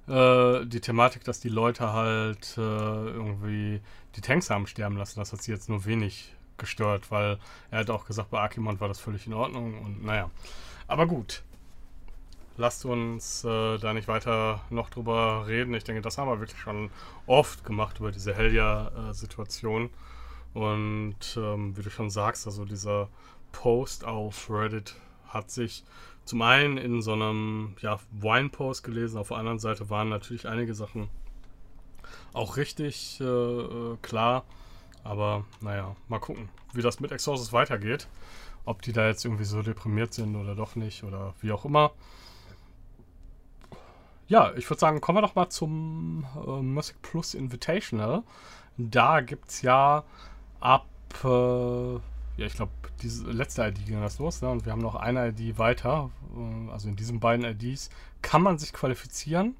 äh, die Thematik, dass die Leute halt äh, irgendwie die Tanks haben sterben lassen. Das hat sie jetzt nur wenig gestört, weil er hat auch gesagt, bei Akimon war das völlig in Ordnung und naja. Aber gut. Lasst uns äh, da nicht weiter noch drüber reden. Ich denke, das haben wir wirklich schon oft gemacht über diese Helja-Situation. Und ähm, wie du schon sagst, also dieser Post auf Reddit hat sich zum einen in so einem ja, Wine-Post gelesen, auf der anderen Seite waren natürlich einige Sachen auch richtig äh, äh klar. Aber naja, mal gucken, wie das mit Exorcist weitergeht. Ob die da jetzt irgendwie so deprimiert sind oder doch nicht oder wie auch immer. Ja, ich würde sagen, kommen wir doch mal zum äh, Music Plus Invitational. Da gibt es ja ab, äh, ja, ich glaube, diese letzte ID ging das los, ne? Und wir haben noch eine ID weiter. Äh, also in diesen beiden IDs kann man sich qualifizieren.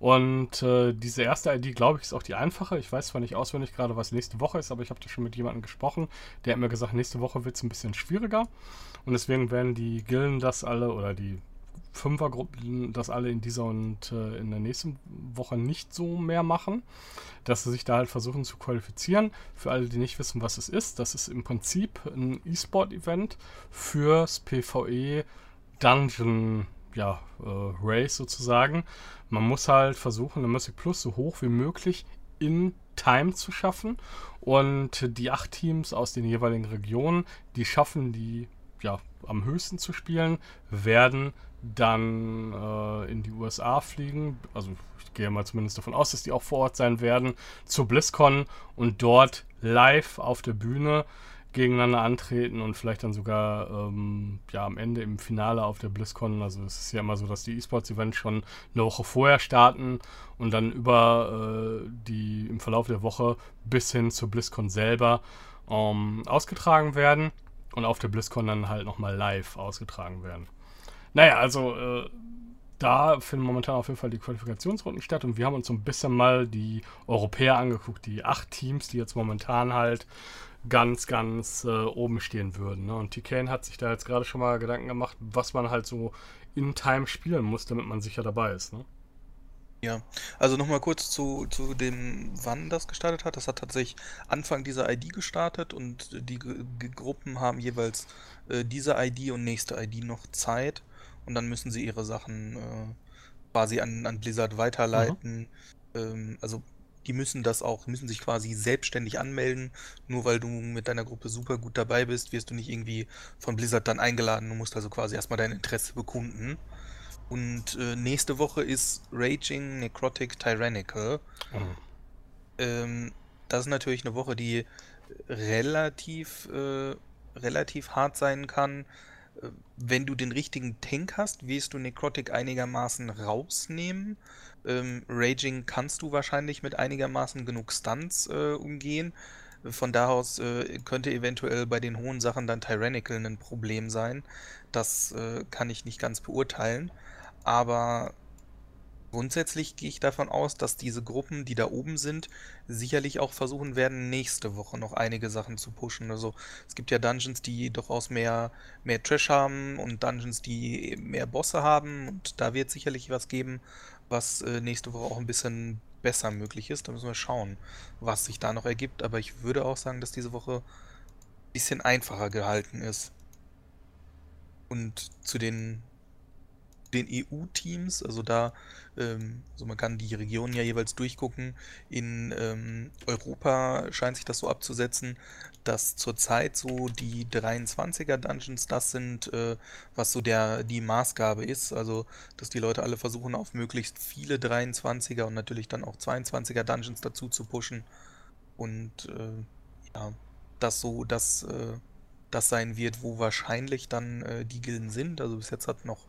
Und äh, diese erste ID, glaube ich, ist auch die einfache. Ich weiß zwar nicht auswendig gerade, was nächste Woche ist, aber ich habe da schon mit jemandem gesprochen. Der hat mir gesagt, nächste Woche wird es ein bisschen schwieriger. Und deswegen werden die Gillen das alle oder die Fünfergruppen das alle in dieser und äh, in der nächsten Woche nicht so mehr machen, dass sie sich da halt versuchen zu qualifizieren. Für alle, die nicht wissen, was es ist, das ist im Prinzip ein E-Sport-Event fürs PvE Dungeon ja, äh, Race sozusagen. Man muss halt versuchen, eine Music Plus so hoch wie möglich in Time zu schaffen. Und die acht Teams aus den jeweiligen Regionen, die schaffen, die ja, am höchsten zu spielen, werden dann äh, in die USA fliegen. Also ich gehe mal zumindest davon aus, dass die auch vor Ort sein werden, zur BlizzCon und dort live auf der Bühne gegeneinander antreten und vielleicht dann sogar ähm, ja, am Ende im Finale auf der BlizzCon. Also es ist ja immer so, dass die E-Sports-Events schon eine Woche vorher starten und dann über äh, die im Verlauf der Woche bis hin zur BlizzCon selber ähm, ausgetragen werden und auf der BlizzCon dann halt nochmal live ausgetragen werden. Naja, also äh, da finden momentan auf jeden Fall die Qualifikationsrunden statt und wir haben uns so ein bisschen mal die Europäer angeguckt, die acht Teams, die jetzt momentan halt ganz, ganz äh, oben stehen würden. Ne? Und TKN hat sich da jetzt gerade schon mal Gedanken gemacht, was man halt so in Time spielen muss, damit man sicher dabei ist. Ne? Ja, also nochmal kurz zu, zu dem, wann das gestartet hat. Das hat tatsächlich Anfang dieser ID gestartet und die G Gruppen haben jeweils äh, diese ID und nächste ID noch Zeit und dann müssen sie ihre Sachen äh, quasi an, an Blizzard weiterleiten. Mhm. Ähm, also die müssen das auch, müssen sich quasi selbstständig anmelden. Nur weil du mit deiner Gruppe super gut dabei bist, wirst du nicht irgendwie von Blizzard dann eingeladen. Du musst also quasi erstmal dein Interesse bekunden. Und äh, nächste Woche ist Raging Necrotic Tyrannical. Mhm. Ähm, das ist natürlich eine Woche, die relativ, äh, relativ hart sein kann. Äh, wenn du den richtigen Tank hast, wirst du Necrotic einigermaßen rausnehmen. Ähm, Raging kannst du wahrscheinlich mit einigermaßen genug Stunts äh, umgehen. Von da aus äh, könnte eventuell bei den hohen Sachen dann Tyrannical ein Problem sein. Das äh, kann ich nicht ganz beurteilen. Aber grundsätzlich gehe ich davon aus, dass diese Gruppen, die da oben sind, sicherlich auch versuchen werden, nächste Woche noch einige Sachen zu pushen. Also es gibt ja Dungeons, die durchaus mehr, mehr Trash haben und Dungeons, die mehr Bosse haben. Und da wird sicherlich was geben, was äh, nächste Woche auch ein bisschen besser möglich ist. Da müssen wir schauen, was sich da noch ergibt. Aber ich würde auch sagen, dass diese Woche ein bisschen einfacher gehalten ist. Und zu den, den EU-Teams, also da, ähm, also man kann die Regionen ja jeweils durchgucken. In ähm, Europa scheint sich das so abzusetzen, dass zurzeit so die 23er Dungeons das sind, äh, was so der die Maßgabe ist. Also, dass die Leute alle versuchen, auf möglichst viele 23er und natürlich dann auch 22er Dungeons dazu zu pushen. Und äh, ja, das so, dass äh, das sein wird, wo wahrscheinlich dann äh, die Gilden sind. Also bis jetzt hat noch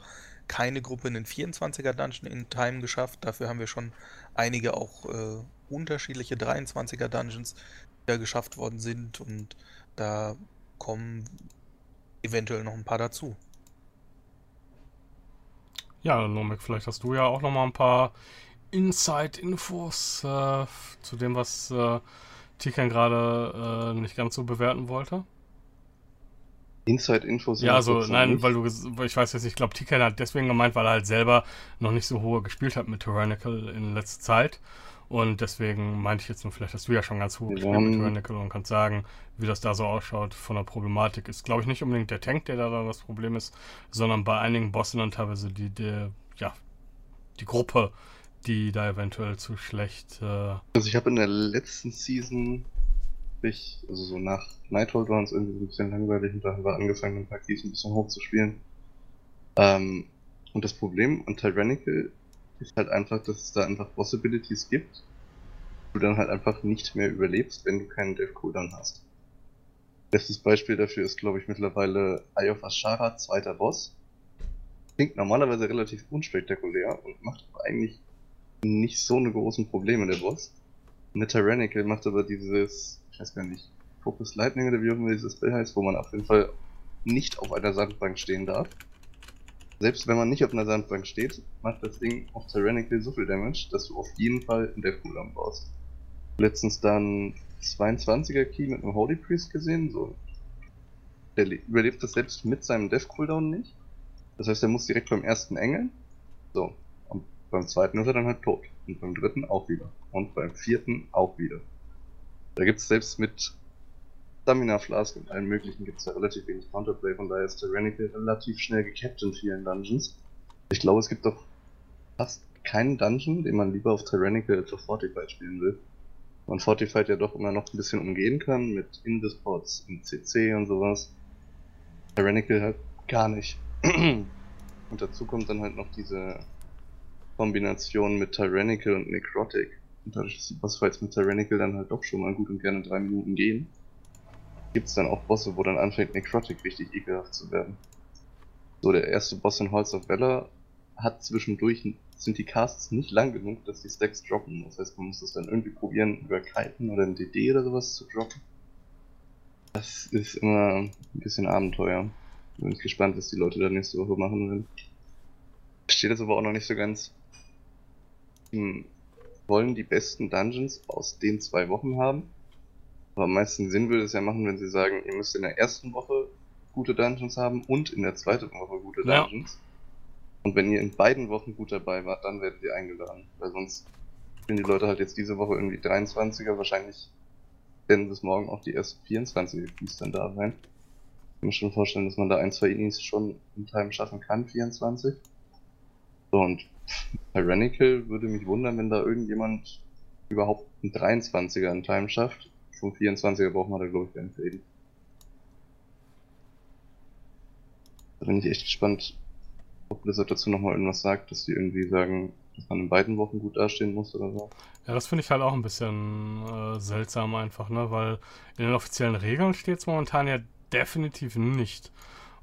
keine Gruppe einen 24er Dungeon in Time geschafft. Dafür haben wir schon einige auch äh, unterschiedliche 23er Dungeons, die da geschafft worden sind und da kommen eventuell noch ein paar dazu. Ja, Nomik, vielleicht hast du ja auch noch mal ein paar Inside-Infos äh, zu dem, was äh, Tikan gerade äh, nicht ganz so bewerten wollte? Inside-Infos. Ja, also nein, nicht. weil du, ich weiß jetzt nicht, ich glaube, Tikan hat deswegen gemeint, weil er halt selber noch nicht so hohe gespielt hat mit Tyrannical in letzter Zeit. Und deswegen meinte ich jetzt nur, vielleicht hast du ja schon ganz hoch ja. gespielt mit Tyrannical und kannst sagen, wie das da so ausschaut von der Problematik. Ist, glaube ich, nicht unbedingt der Tank, der da das Problem ist, sondern bei einigen Bossen dann teilweise die, die ja, die Gruppe, die da eventuell zu schlecht. Äh also ich habe in der letzten Season ich, also so nach Nighthold waren es irgendwie ein bisschen langweilig und da haben wir angefangen, ein paar Keys ein bisschen hoch zu spielen. Ähm, und das Problem an Tyrannical ist halt einfach, dass es da einfach Possibilities gibt, du dann halt einfach nicht mehr überlebst, wenn du keinen Death Cooldown hast. Bestes Beispiel dafür ist, glaube ich, mittlerweile Eye of Ashara, zweiter Boss. Klingt normalerweise relativ unspektakulär und macht aber eigentlich nicht so eine großen Probleme, der Boss. Eine Tyrannical macht aber dieses, ich weiß gar nicht, Focus Lightning oder wie auch immer dieses Spell heißt, wo man auf jeden Fall nicht auf einer Sandbank stehen darf. Selbst wenn man nicht auf einer Sandbank steht, macht das Ding auf Tyrannical so viel Damage, dass du auf jeden Fall einen Death Cooldown brauchst. Letztens dann 22er Key mit einem Holy Priest gesehen, so. Der überlebt das selbst mit seinem Death Cooldown nicht. Das heißt, er muss direkt beim ersten Engeln. So. Beim zweiten ist er dann halt tot. Und beim dritten auch wieder. Und beim vierten auch wieder. Da gibt es selbst mit Stamina Flask und allen möglichen gibt es da relativ wenig Counterplay, von daher ist Tyrannical relativ schnell gekappt in vielen Dungeons. Ich glaube, es gibt doch fast keinen Dungeon, den man lieber auf Tyrannical als auf Fortified spielen will. Man Fortified ja doch immer noch ein bisschen umgehen kann mit Invispots und CC und sowas. Tyrannical halt gar nicht. und dazu kommt dann halt noch diese Kombination mit Tyrannical und Necrotic. Und dadurch, dass die Bossfights mit Tyrannical dann halt doch schon mal gut und gerne drei Minuten gehen, gibt es dann auch Bosse, wo dann anfängt Necrotic richtig ekelhaft zu werden. So, der erste Boss in Halls of Valor hat zwischendurch, sind die Casts nicht lang genug, dass die Stacks droppen. Das heißt, man muss es dann irgendwie probieren, über Kiten oder ein DD oder sowas zu droppen. Das ist immer ein bisschen Abenteuer. Bin ich gespannt, was die Leute da nächste Woche machen werden. Steht das aber auch noch nicht so ganz. Hm, wollen die besten Dungeons aus den zwei Wochen haben. Aber am meisten Sinn würde es ja machen, wenn sie sagen, ihr müsst in der ersten Woche gute Dungeons haben und in der zweiten Woche gute Dungeons. Ja. Und wenn ihr in beiden Wochen gut dabei wart, dann werdet ihr eingeladen. Weil sonst spielen die Leute halt jetzt diese Woche irgendwie 23er, wahrscheinlich werden bis morgen auch die ersten 24er Keys dann da sein. Ich kann mir schon vorstellen, dass man da ein, zwei Inis schon in Time schaffen kann, 24. So, und Tyrannical würde mich wundern, wenn da irgendjemand überhaupt einen 23er in Time schafft. Vom 24er braucht man da, glaube ich, keinen Faden. Da bin ich echt gespannt, ob Blizzard dazu nochmal irgendwas sagt, dass die irgendwie sagen, dass man in beiden Wochen gut dastehen muss oder so. Ja, das finde ich halt auch ein bisschen äh, seltsam einfach, ne? Weil in den offiziellen Regeln steht es momentan ja definitiv nicht.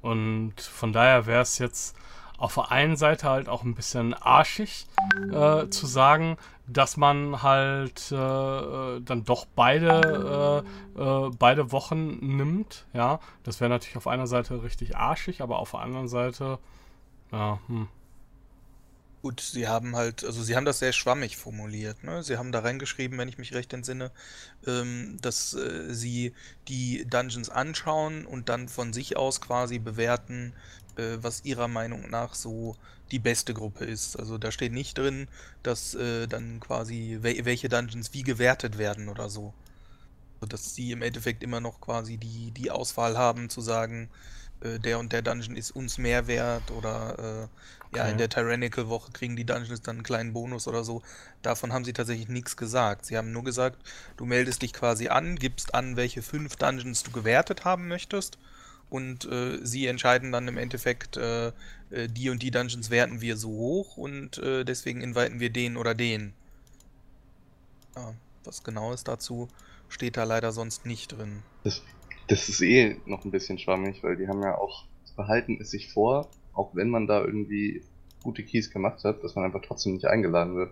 Und von daher wäre es jetzt auf der einen Seite halt auch ein bisschen arschig äh, zu sagen, dass man halt äh, äh dann doch beide, äh, äh, beide Wochen nimmt. Ja, das wäre natürlich auf einer Seite richtig arschig, aber auf der anderen Seite, ja, hm. Gut, sie haben halt, also sie haben das sehr schwammig formuliert. Ne? Sie haben da reingeschrieben, wenn ich mich recht entsinne, ähm, dass äh, sie die Dungeons anschauen und dann von sich aus quasi bewerten, äh, was ihrer Meinung nach so die beste Gruppe ist. Also da steht nicht drin, dass äh, dann quasi wel welche Dungeons wie gewertet werden oder so. Also, dass sie im Endeffekt immer noch quasi die, die Auswahl haben zu sagen, äh, der und der Dungeon ist uns mehr wert oder äh, ja, in der Tyrannical-Woche kriegen die Dungeons dann einen kleinen Bonus oder so. Davon haben sie tatsächlich nichts gesagt. Sie haben nur gesagt, du meldest dich quasi an, gibst an, welche fünf Dungeons du gewertet haben möchtest und äh, sie entscheiden dann im Endeffekt, äh, äh, die und die Dungeons werten wir so hoch und äh, deswegen inviten wir den oder den. Ja, was genau ist dazu, steht da leider sonst nicht drin. Das das ist eh noch ein bisschen schwammig, weil die haben ja auch, behalten es sich vor, auch wenn man da irgendwie gute Keys gemacht hat, dass man einfach trotzdem nicht eingeladen wird.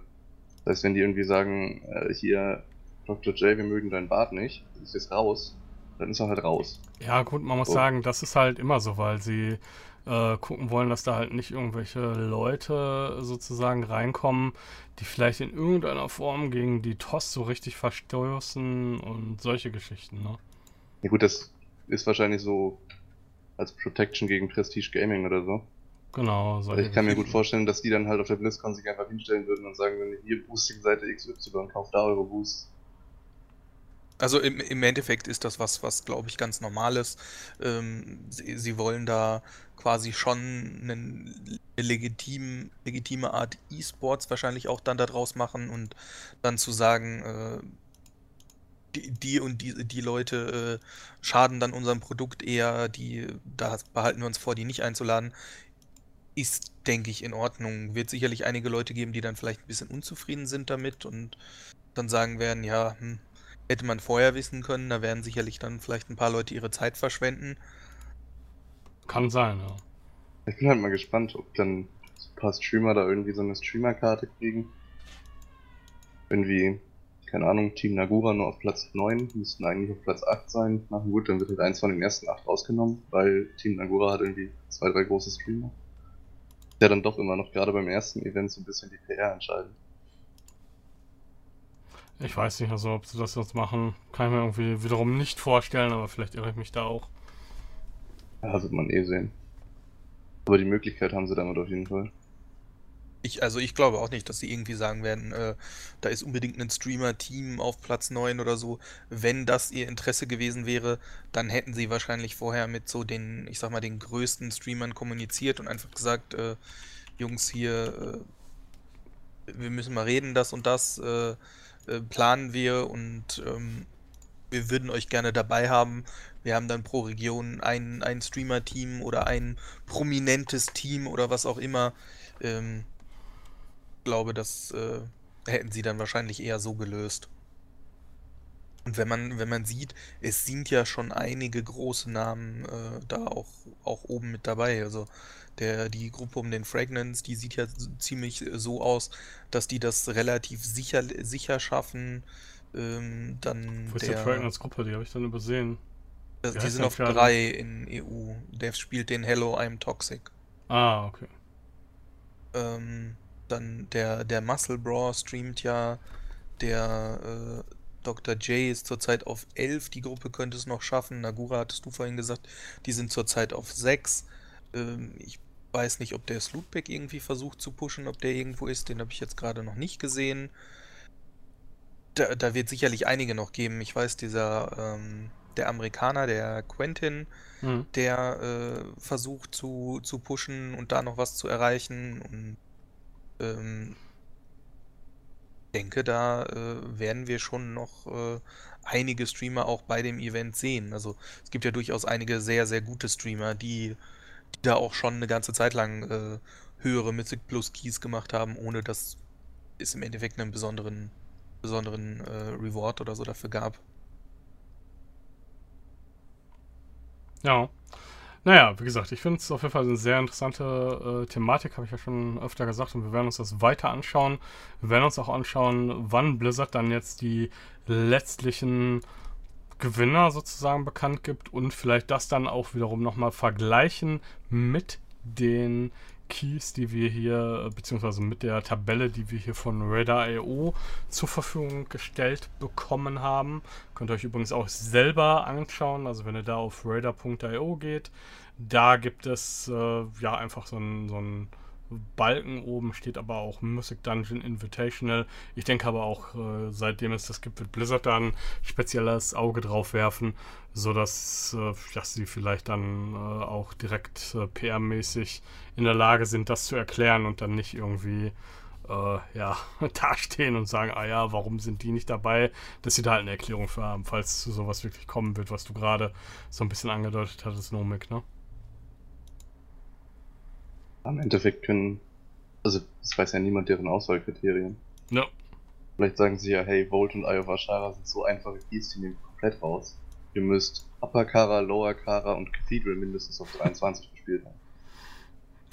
Das heißt, wenn die irgendwie sagen, äh, hier, Dr. J, wir mögen dein Bart nicht, du bist jetzt raus, dann ist er halt raus. Ja, gut, man muss so. sagen, das ist halt immer so, weil sie äh, gucken wollen, dass da halt nicht irgendwelche Leute sozusagen reinkommen, die vielleicht in irgendeiner Form gegen die TOS so richtig verstoßen und solche Geschichten, ne? Ja gut, das ist wahrscheinlich so als Protection gegen Prestige Gaming oder so. Genau. Also ich kann mir gut vorstellen, dass die dann halt auf der BlizzCon sich einfach hinstellen würden und sagen, wenn ihr hier Boosting Seite XY kauft da eure Boosts. Also im, im Endeffekt ist das was, was glaube ich ganz normales. Ähm, sie, sie, wollen da quasi schon eine legitim, legitime Art E-Sports wahrscheinlich auch dann daraus machen und dann zu sagen, äh, die, die, und die, die Leute äh, schaden dann unserem Produkt eher, die, da behalten wir uns vor, die nicht einzuladen, ist, denke ich, in Ordnung. Wird sicherlich einige Leute geben, die dann vielleicht ein bisschen unzufrieden sind damit und dann sagen werden, ja, hm, Hätte man vorher wissen können, da werden sicherlich dann vielleicht ein paar Leute ihre Zeit verschwenden. Kann sein, ja. Ich bin halt mal gespannt, ob dann ein paar Streamer da irgendwie so eine Streamer-Karte kriegen. Irgendwie, keine Ahnung, Team Nagura nur auf Platz 9, müssten eigentlich auf Platz 8 sein. Na gut, dann wird halt eins von den ersten 8 rausgenommen, weil Team Nagura hat irgendwie zwei, drei große Streamer. Der dann doch immer noch gerade beim ersten Event so ein bisschen die PR entscheiden. Ich weiß nicht, also ob sie das jetzt machen, kann ich mir irgendwie wiederum nicht vorstellen, aber vielleicht irre ich mich da auch. Ja, wird man eh sehen. Aber die Möglichkeit haben sie damit auf jeden Fall. Ich, also ich glaube auch nicht, dass sie irgendwie sagen werden, äh, da ist unbedingt ein Streamer-Team auf Platz 9 oder so. Wenn das ihr Interesse gewesen wäre, dann hätten sie wahrscheinlich vorher mit so den, ich sag mal, den größten Streamern kommuniziert und einfach gesagt, äh, Jungs hier, äh, wir müssen mal reden, das und das. Äh, planen wir und ähm, wir würden euch gerne dabei haben. Wir haben dann pro Region ein, ein Streamer-Team oder ein prominentes Team oder was auch immer. Ähm, glaube, das äh, hätten sie dann wahrscheinlich eher so gelöst. Und wenn man, wenn man sieht, es sind ja schon einige große Namen äh, da auch, auch oben mit dabei. Also der, die Gruppe um den Fragrance, die sieht ja ziemlich so aus, dass die das relativ sicher, sicher schaffen. Ähm, dann Wo ist der Fragrance-Gruppe? Die habe ich dann übersehen. Das, die sind auf drei in EU. Der spielt den Hello, I'm Toxic. Ah, okay. Ähm, dann der, der Muscle Brawl streamt ja. Der äh, Dr. J ist zurzeit auf 11. Die Gruppe könnte es noch schaffen. Nagura hattest du vorhin gesagt, die sind zurzeit auf 6. Ähm, ich weiß nicht, ob der Slootback irgendwie versucht zu pushen, ob der irgendwo ist. Den habe ich jetzt gerade noch nicht gesehen. Da, da, wird sicherlich einige noch geben. Ich weiß, dieser ähm, der Amerikaner, der Quentin, mhm. der äh, versucht zu, zu pushen und da noch was zu erreichen. Und ähm, denke, da äh, werden wir schon noch äh, einige Streamer auch bei dem Event sehen. Also es gibt ja durchaus einige sehr, sehr gute Streamer, die die da auch schon eine ganze Zeit lang äh, höhere Mythic Plus Keys gemacht haben, ohne dass es im Endeffekt einen besonderen, besonderen äh, Reward oder so dafür gab. Ja. Naja, wie gesagt, ich finde es auf jeden Fall eine sehr interessante äh, Thematik, habe ich ja schon öfter gesagt, und wir werden uns das weiter anschauen. Wir werden uns auch anschauen, wann Blizzard dann jetzt die letztlichen Gewinner sozusagen bekannt gibt und vielleicht das dann auch wiederum nochmal vergleichen mit den Keys, die wir hier, beziehungsweise mit der Tabelle, die wir hier von Radar.io zur Verfügung gestellt bekommen haben. Könnt ihr euch übrigens auch selber anschauen, also wenn ihr da auf radar.io geht, da gibt es äh, ja einfach so ein, so ein Balken oben steht aber auch Music Dungeon Invitational. Ich denke aber auch, äh, seitdem es das gibt, wird Blizzard dann spezielles Auge drauf werfen, sodass äh, dass sie vielleicht dann äh, auch direkt äh, PR-mäßig in der Lage sind, das zu erklären und dann nicht irgendwie äh, ja, dastehen und sagen, ah ja, warum sind die nicht dabei, dass sie da halt eine Erklärung für haben, falls sowas wirklich kommen wird, was du gerade so ein bisschen angedeutet hattest, Nomik, ne? Am Endeffekt können, also es weiß ja niemand deren Auswahlkriterien. Ja. Vielleicht sagen sie ja, hey, Volt und Eye of Ashara sind so einfache Keys, die nehmen komplett raus. Ihr müsst Upper Kara, Lower Kara und Cathedral mindestens auf 23 gespielt haben.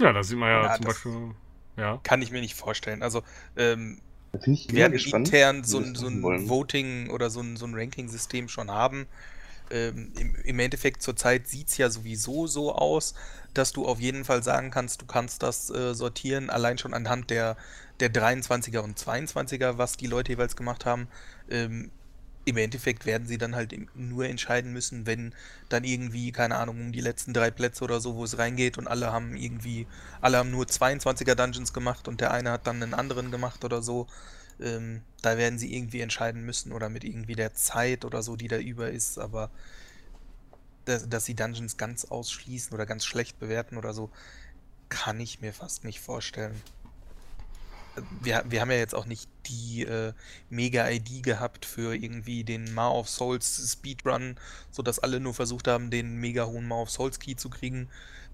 Ja, da sieht man ja, ja zum Beispiel. Ja. Kann ich mir nicht vorstellen. Also, ähm, ich wir werden gespannt, intern so, so ein. Voting oder so ein, so ein Ranking-System schon haben. ähm, im, im, Endeffekt zurzeit sieht es ja sowieso so aus, dass du auf jeden Fall sagen kannst, du kannst das äh, sortieren, allein schon anhand der, der 23er und 22er, was die Leute jeweils gemacht haben. Ähm, im Endeffekt werden sie dann halt nur entscheiden müssen, wenn dann irgendwie, keine Ahnung, um die letzten drei Plätze oder so, wo es reingeht und alle haben irgendwie, alle haben nur 22er Dungeons gemacht und der eine hat dann einen anderen gemacht oder so. Ähm, da werden sie irgendwie entscheiden müssen oder mit irgendwie der Zeit oder so, die da über ist, aber dass, dass sie Dungeons ganz ausschließen oder ganz schlecht bewerten oder so, kann ich mir fast nicht vorstellen wir, wir haben ja jetzt auch nicht die äh, Mega-ID gehabt für irgendwie den Ma of Souls Speedrun, sodass alle nur versucht haben, den mega hohen Ma of Souls Key zu kriegen,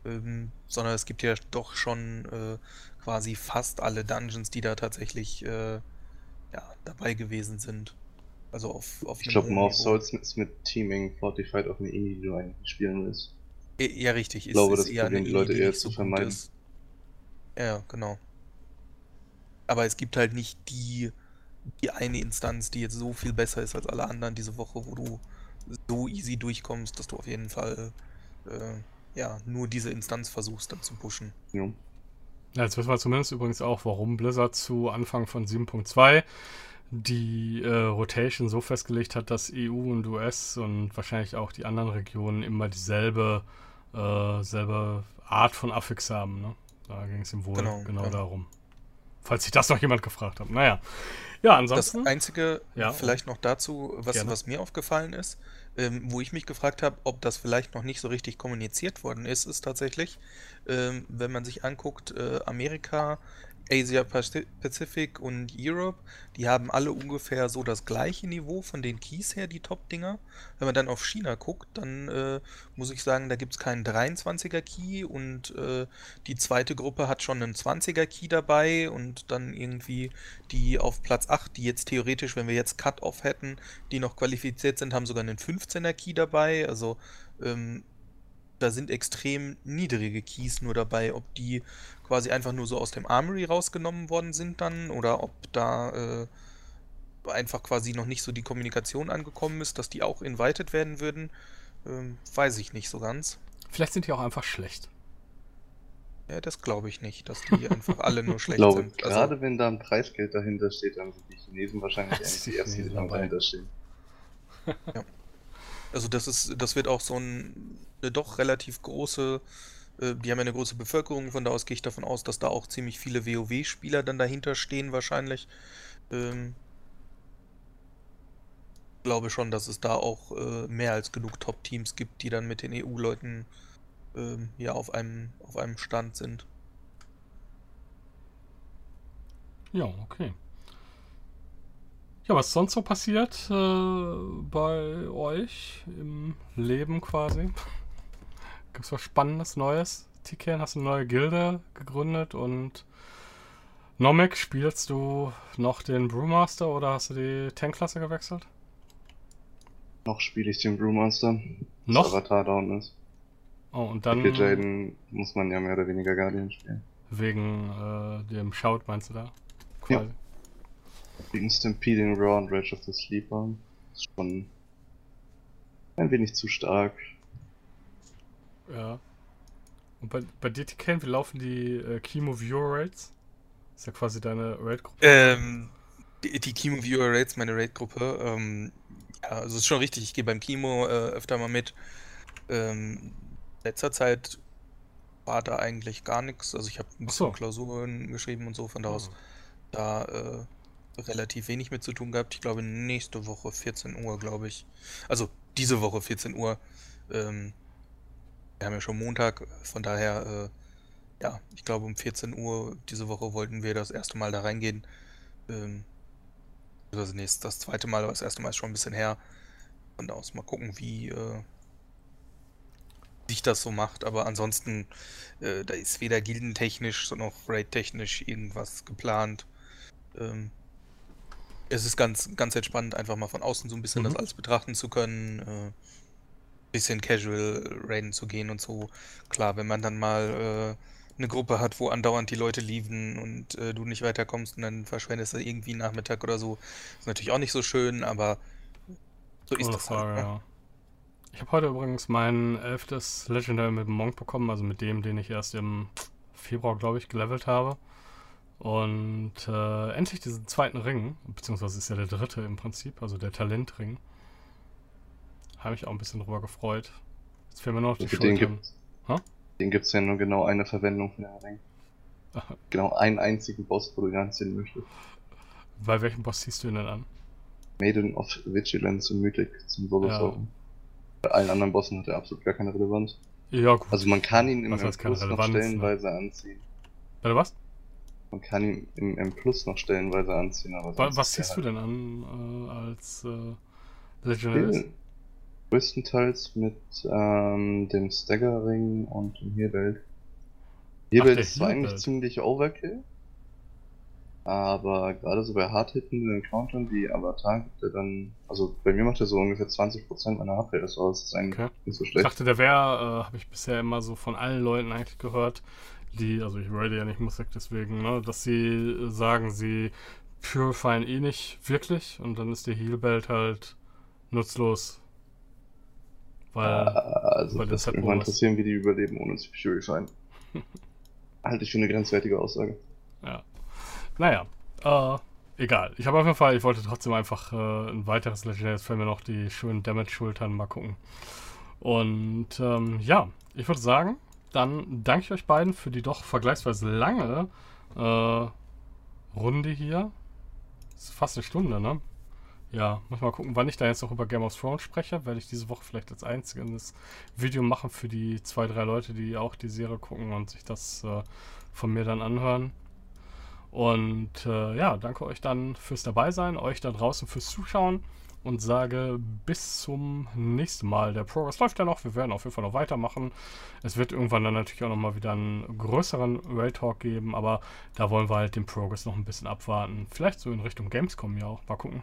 ähm, sondern es gibt ja doch schon äh, quasi fast alle Dungeons, die da tatsächlich äh, ja, dabei gewesen sind. Also auf, auf Ich glaube, of Souls ist mit Teaming Fortified auf eine Indie, die du eigentlich spielen willst. Ja, richtig. Ich glaube, ist das eher Problem die Leute eher zu vermeiden. Ja, genau. Aber es gibt halt nicht die, die eine Instanz, die jetzt so viel besser ist als alle anderen diese Woche, wo du so easy durchkommst, dass du auf jeden Fall äh, ja, nur diese Instanz versuchst dann zu pushen. Ja. ja. Jetzt wissen wir zumindest übrigens auch, warum Blizzard zu Anfang von 7.2 die äh, Rotation so festgelegt hat, dass EU und US und wahrscheinlich auch die anderen Regionen immer dieselbe äh, selbe Art von Affix haben. Ne? Da ging es ihm wohl genau, genau ja. darum. Falls sich das noch jemand gefragt hat. Naja. Ja, ansonsten. Das Einzige, ja, vielleicht noch dazu, was, was mir aufgefallen ist, ähm, wo ich mich gefragt habe, ob das vielleicht noch nicht so richtig kommuniziert worden ist, ist tatsächlich, ähm, wenn man sich anguckt, äh, Amerika Asia Pacific und Europe, die haben alle ungefähr so das gleiche Niveau von den Keys her, die Top-Dinger. Wenn man dann auf China guckt, dann äh, muss ich sagen, da gibt es keinen 23er Key und äh, die zweite Gruppe hat schon einen 20er Key dabei und dann irgendwie die auf Platz 8, die jetzt theoretisch, wenn wir jetzt Cut-Off hätten, die noch qualifiziert sind, haben sogar einen 15er Key dabei. Also ähm, da sind extrem niedrige Keys nur dabei, ob die quasi einfach nur so aus dem Armory rausgenommen worden sind dann oder ob da äh, einfach quasi noch nicht so die Kommunikation angekommen ist, dass die auch invited werden würden, ähm, weiß ich nicht so ganz. Vielleicht sind die auch einfach schlecht. Ja, das glaube ich nicht, dass die einfach alle nur schlecht ich glaube, sind. Also, gerade wenn da ein Preisgeld dahinter steht, dann sind die Chinesen wahrscheinlich die ersten, die dahinter stehen. Ja. Also das ist, das wird auch so ein, eine doch relativ große, äh, die haben ja eine große Bevölkerung, von da aus gehe ich davon aus, dass da auch ziemlich viele WoW-Spieler dann dahinter stehen wahrscheinlich. Ähm, glaube schon, dass es da auch äh, mehr als genug Top-Teams gibt, die dann mit den EU-Leuten ähm, ja auf einem, auf einem Stand sind. Ja, okay. Ja, was sonst so passiert äh, bei euch im Leben quasi? Gibt es was Spannendes, Neues? Tiken, hast du eine neue Gilde gegründet und Nomic, spielst du noch den Brewmaster oder hast du die Tankklasse gewechselt? Noch spiele ich den Brewmaster. Noch? Avatar down ist. Oh, und dann. Mit Jaden muss man ja mehr oder weniger Guardian spielen. Wegen äh, dem Shout meinst du da? Quasi. Ja. Wegen Stampeding Raw und Rage of the Sleeper. Ist schon ein wenig zu stark. Ja. Und bei, bei dir, Tiken, wie laufen die äh, Chemo Viewer Rates? Ist ja quasi deine Raid-Gruppe. Ähm, die, die Chemo Viewer Rates, meine Raid-Gruppe. Ähm, ja, also ist schon richtig, ich gehe beim Chemo äh, öfter mal mit. Ähm, letzter Zeit war da eigentlich gar nichts. Also ich habe ein bisschen so. Klausuren geschrieben und so, von da aus. Oh. Da äh, relativ wenig mit zu tun gehabt. Ich glaube, nächste Woche 14 Uhr, glaube ich. Also diese Woche 14 Uhr. Ähm, wir haben ja schon Montag, von daher, äh, ja, ich glaube um 14 Uhr diese Woche wollten wir das erste Mal da reingehen. Ähm, also nee, das zweite Mal, aber das erste Mal ist schon ein bisschen her. Von da aus mal gucken, wie äh, sich das so macht. Aber ansonsten, äh, da ist weder gildentechnisch noch raid-technisch irgendwas geplant. Ähm, es ist ganz, ganz entspannt, einfach mal von außen so ein bisschen mhm. das alles betrachten zu können. Äh, bisschen casual raiden zu gehen und so. Klar, wenn man dann mal äh, eine Gruppe hat, wo andauernd die Leute lieben und äh, du nicht weiterkommst und dann verschwendest du irgendwie Nachmittag oder so, ist natürlich auch nicht so schön, aber so ist das Frage, halt. Ne? Ja. Ich habe heute übrigens mein elftes Legendary mit dem Monk bekommen, also mit dem, den ich erst im Februar, glaube ich, gelevelt habe. Und äh, endlich diesen zweiten Ring, beziehungsweise ist ja der dritte im Prinzip, also der Talentring. Habe ich auch ein bisschen drüber gefreut. Jetzt fehlen mir noch die Also Schultern. Den gibt es ja nur genau eine Verwendung für den Ring. Genau einen einzigen Boss, wo du ihn anziehen möchtest. Bei welchem Boss ziehst du ihn denn an? Maiden of Vigilance und Mythic zum solo Ja. Bei allen anderen Bossen hat er absolut gar keine Relevanz. Ja, gut. Also man kann ihn im M Plus noch ne? stellenweise anziehen. Warte, was? Man kann ihn im M Plus noch stellenweise anziehen, aber was ziehst du halt denn an äh, als äh, Legendary? Größtenteils mit ähm, dem Stagger-Ring und dem. Heelbelt der ist zwar eigentlich ziemlich Overkill, aber gerade so bei hard-hittenden Encountern, die Avatar gibt er dann, also bei mir macht er so ungefähr 20% meiner HP aus, das ist eigentlich Okay. nicht so Ich schlecht. dachte, der wäre, äh, habe ich bisher immer so von allen Leuten eigentlich gehört, die, also ich rate ja nicht Musik deswegen, ne, dass sie sagen, sie purifyen eh nicht wirklich und dann ist der Healbelt halt nutzlos. Weil, also weil das das würde mich mal interessieren, wie die überleben ohne zu purifyen. Halte ich für eine grenzwertige Aussage. ja. Naja, äh, egal. Ich habe auf jeden Fall, ich wollte trotzdem einfach äh, ein weiteres Legendary, jetzt fällt mir noch die schönen Damage-Schultern mal gucken. Und ähm, ja, ich würde sagen, dann danke ich euch beiden für die doch vergleichsweise lange äh, Runde hier. Ist fast eine Stunde, ne? Ja, muss mal gucken, wann ich da jetzt noch über Game of Thrones spreche. Werde ich diese Woche vielleicht als einziges Video machen für die zwei, drei Leute, die auch die Serie gucken und sich das äh, von mir dann anhören. Und äh, ja, danke euch dann fürs Dabeisein, euch da draußen fürs Zuschauen und sage bis zum nächsten Mal. Der Progress läuft ja noch, wir werden auf jeden Fall noch weitermachen. Es wird irgendwann dann natürlich auch nochmal wieder einen größeren Rail Talk geben, aber da wollen wir halt den Progress noch ein bisschen abwarten. Vielleicht so in Richtung Gamescom ja auch. Mal gucken.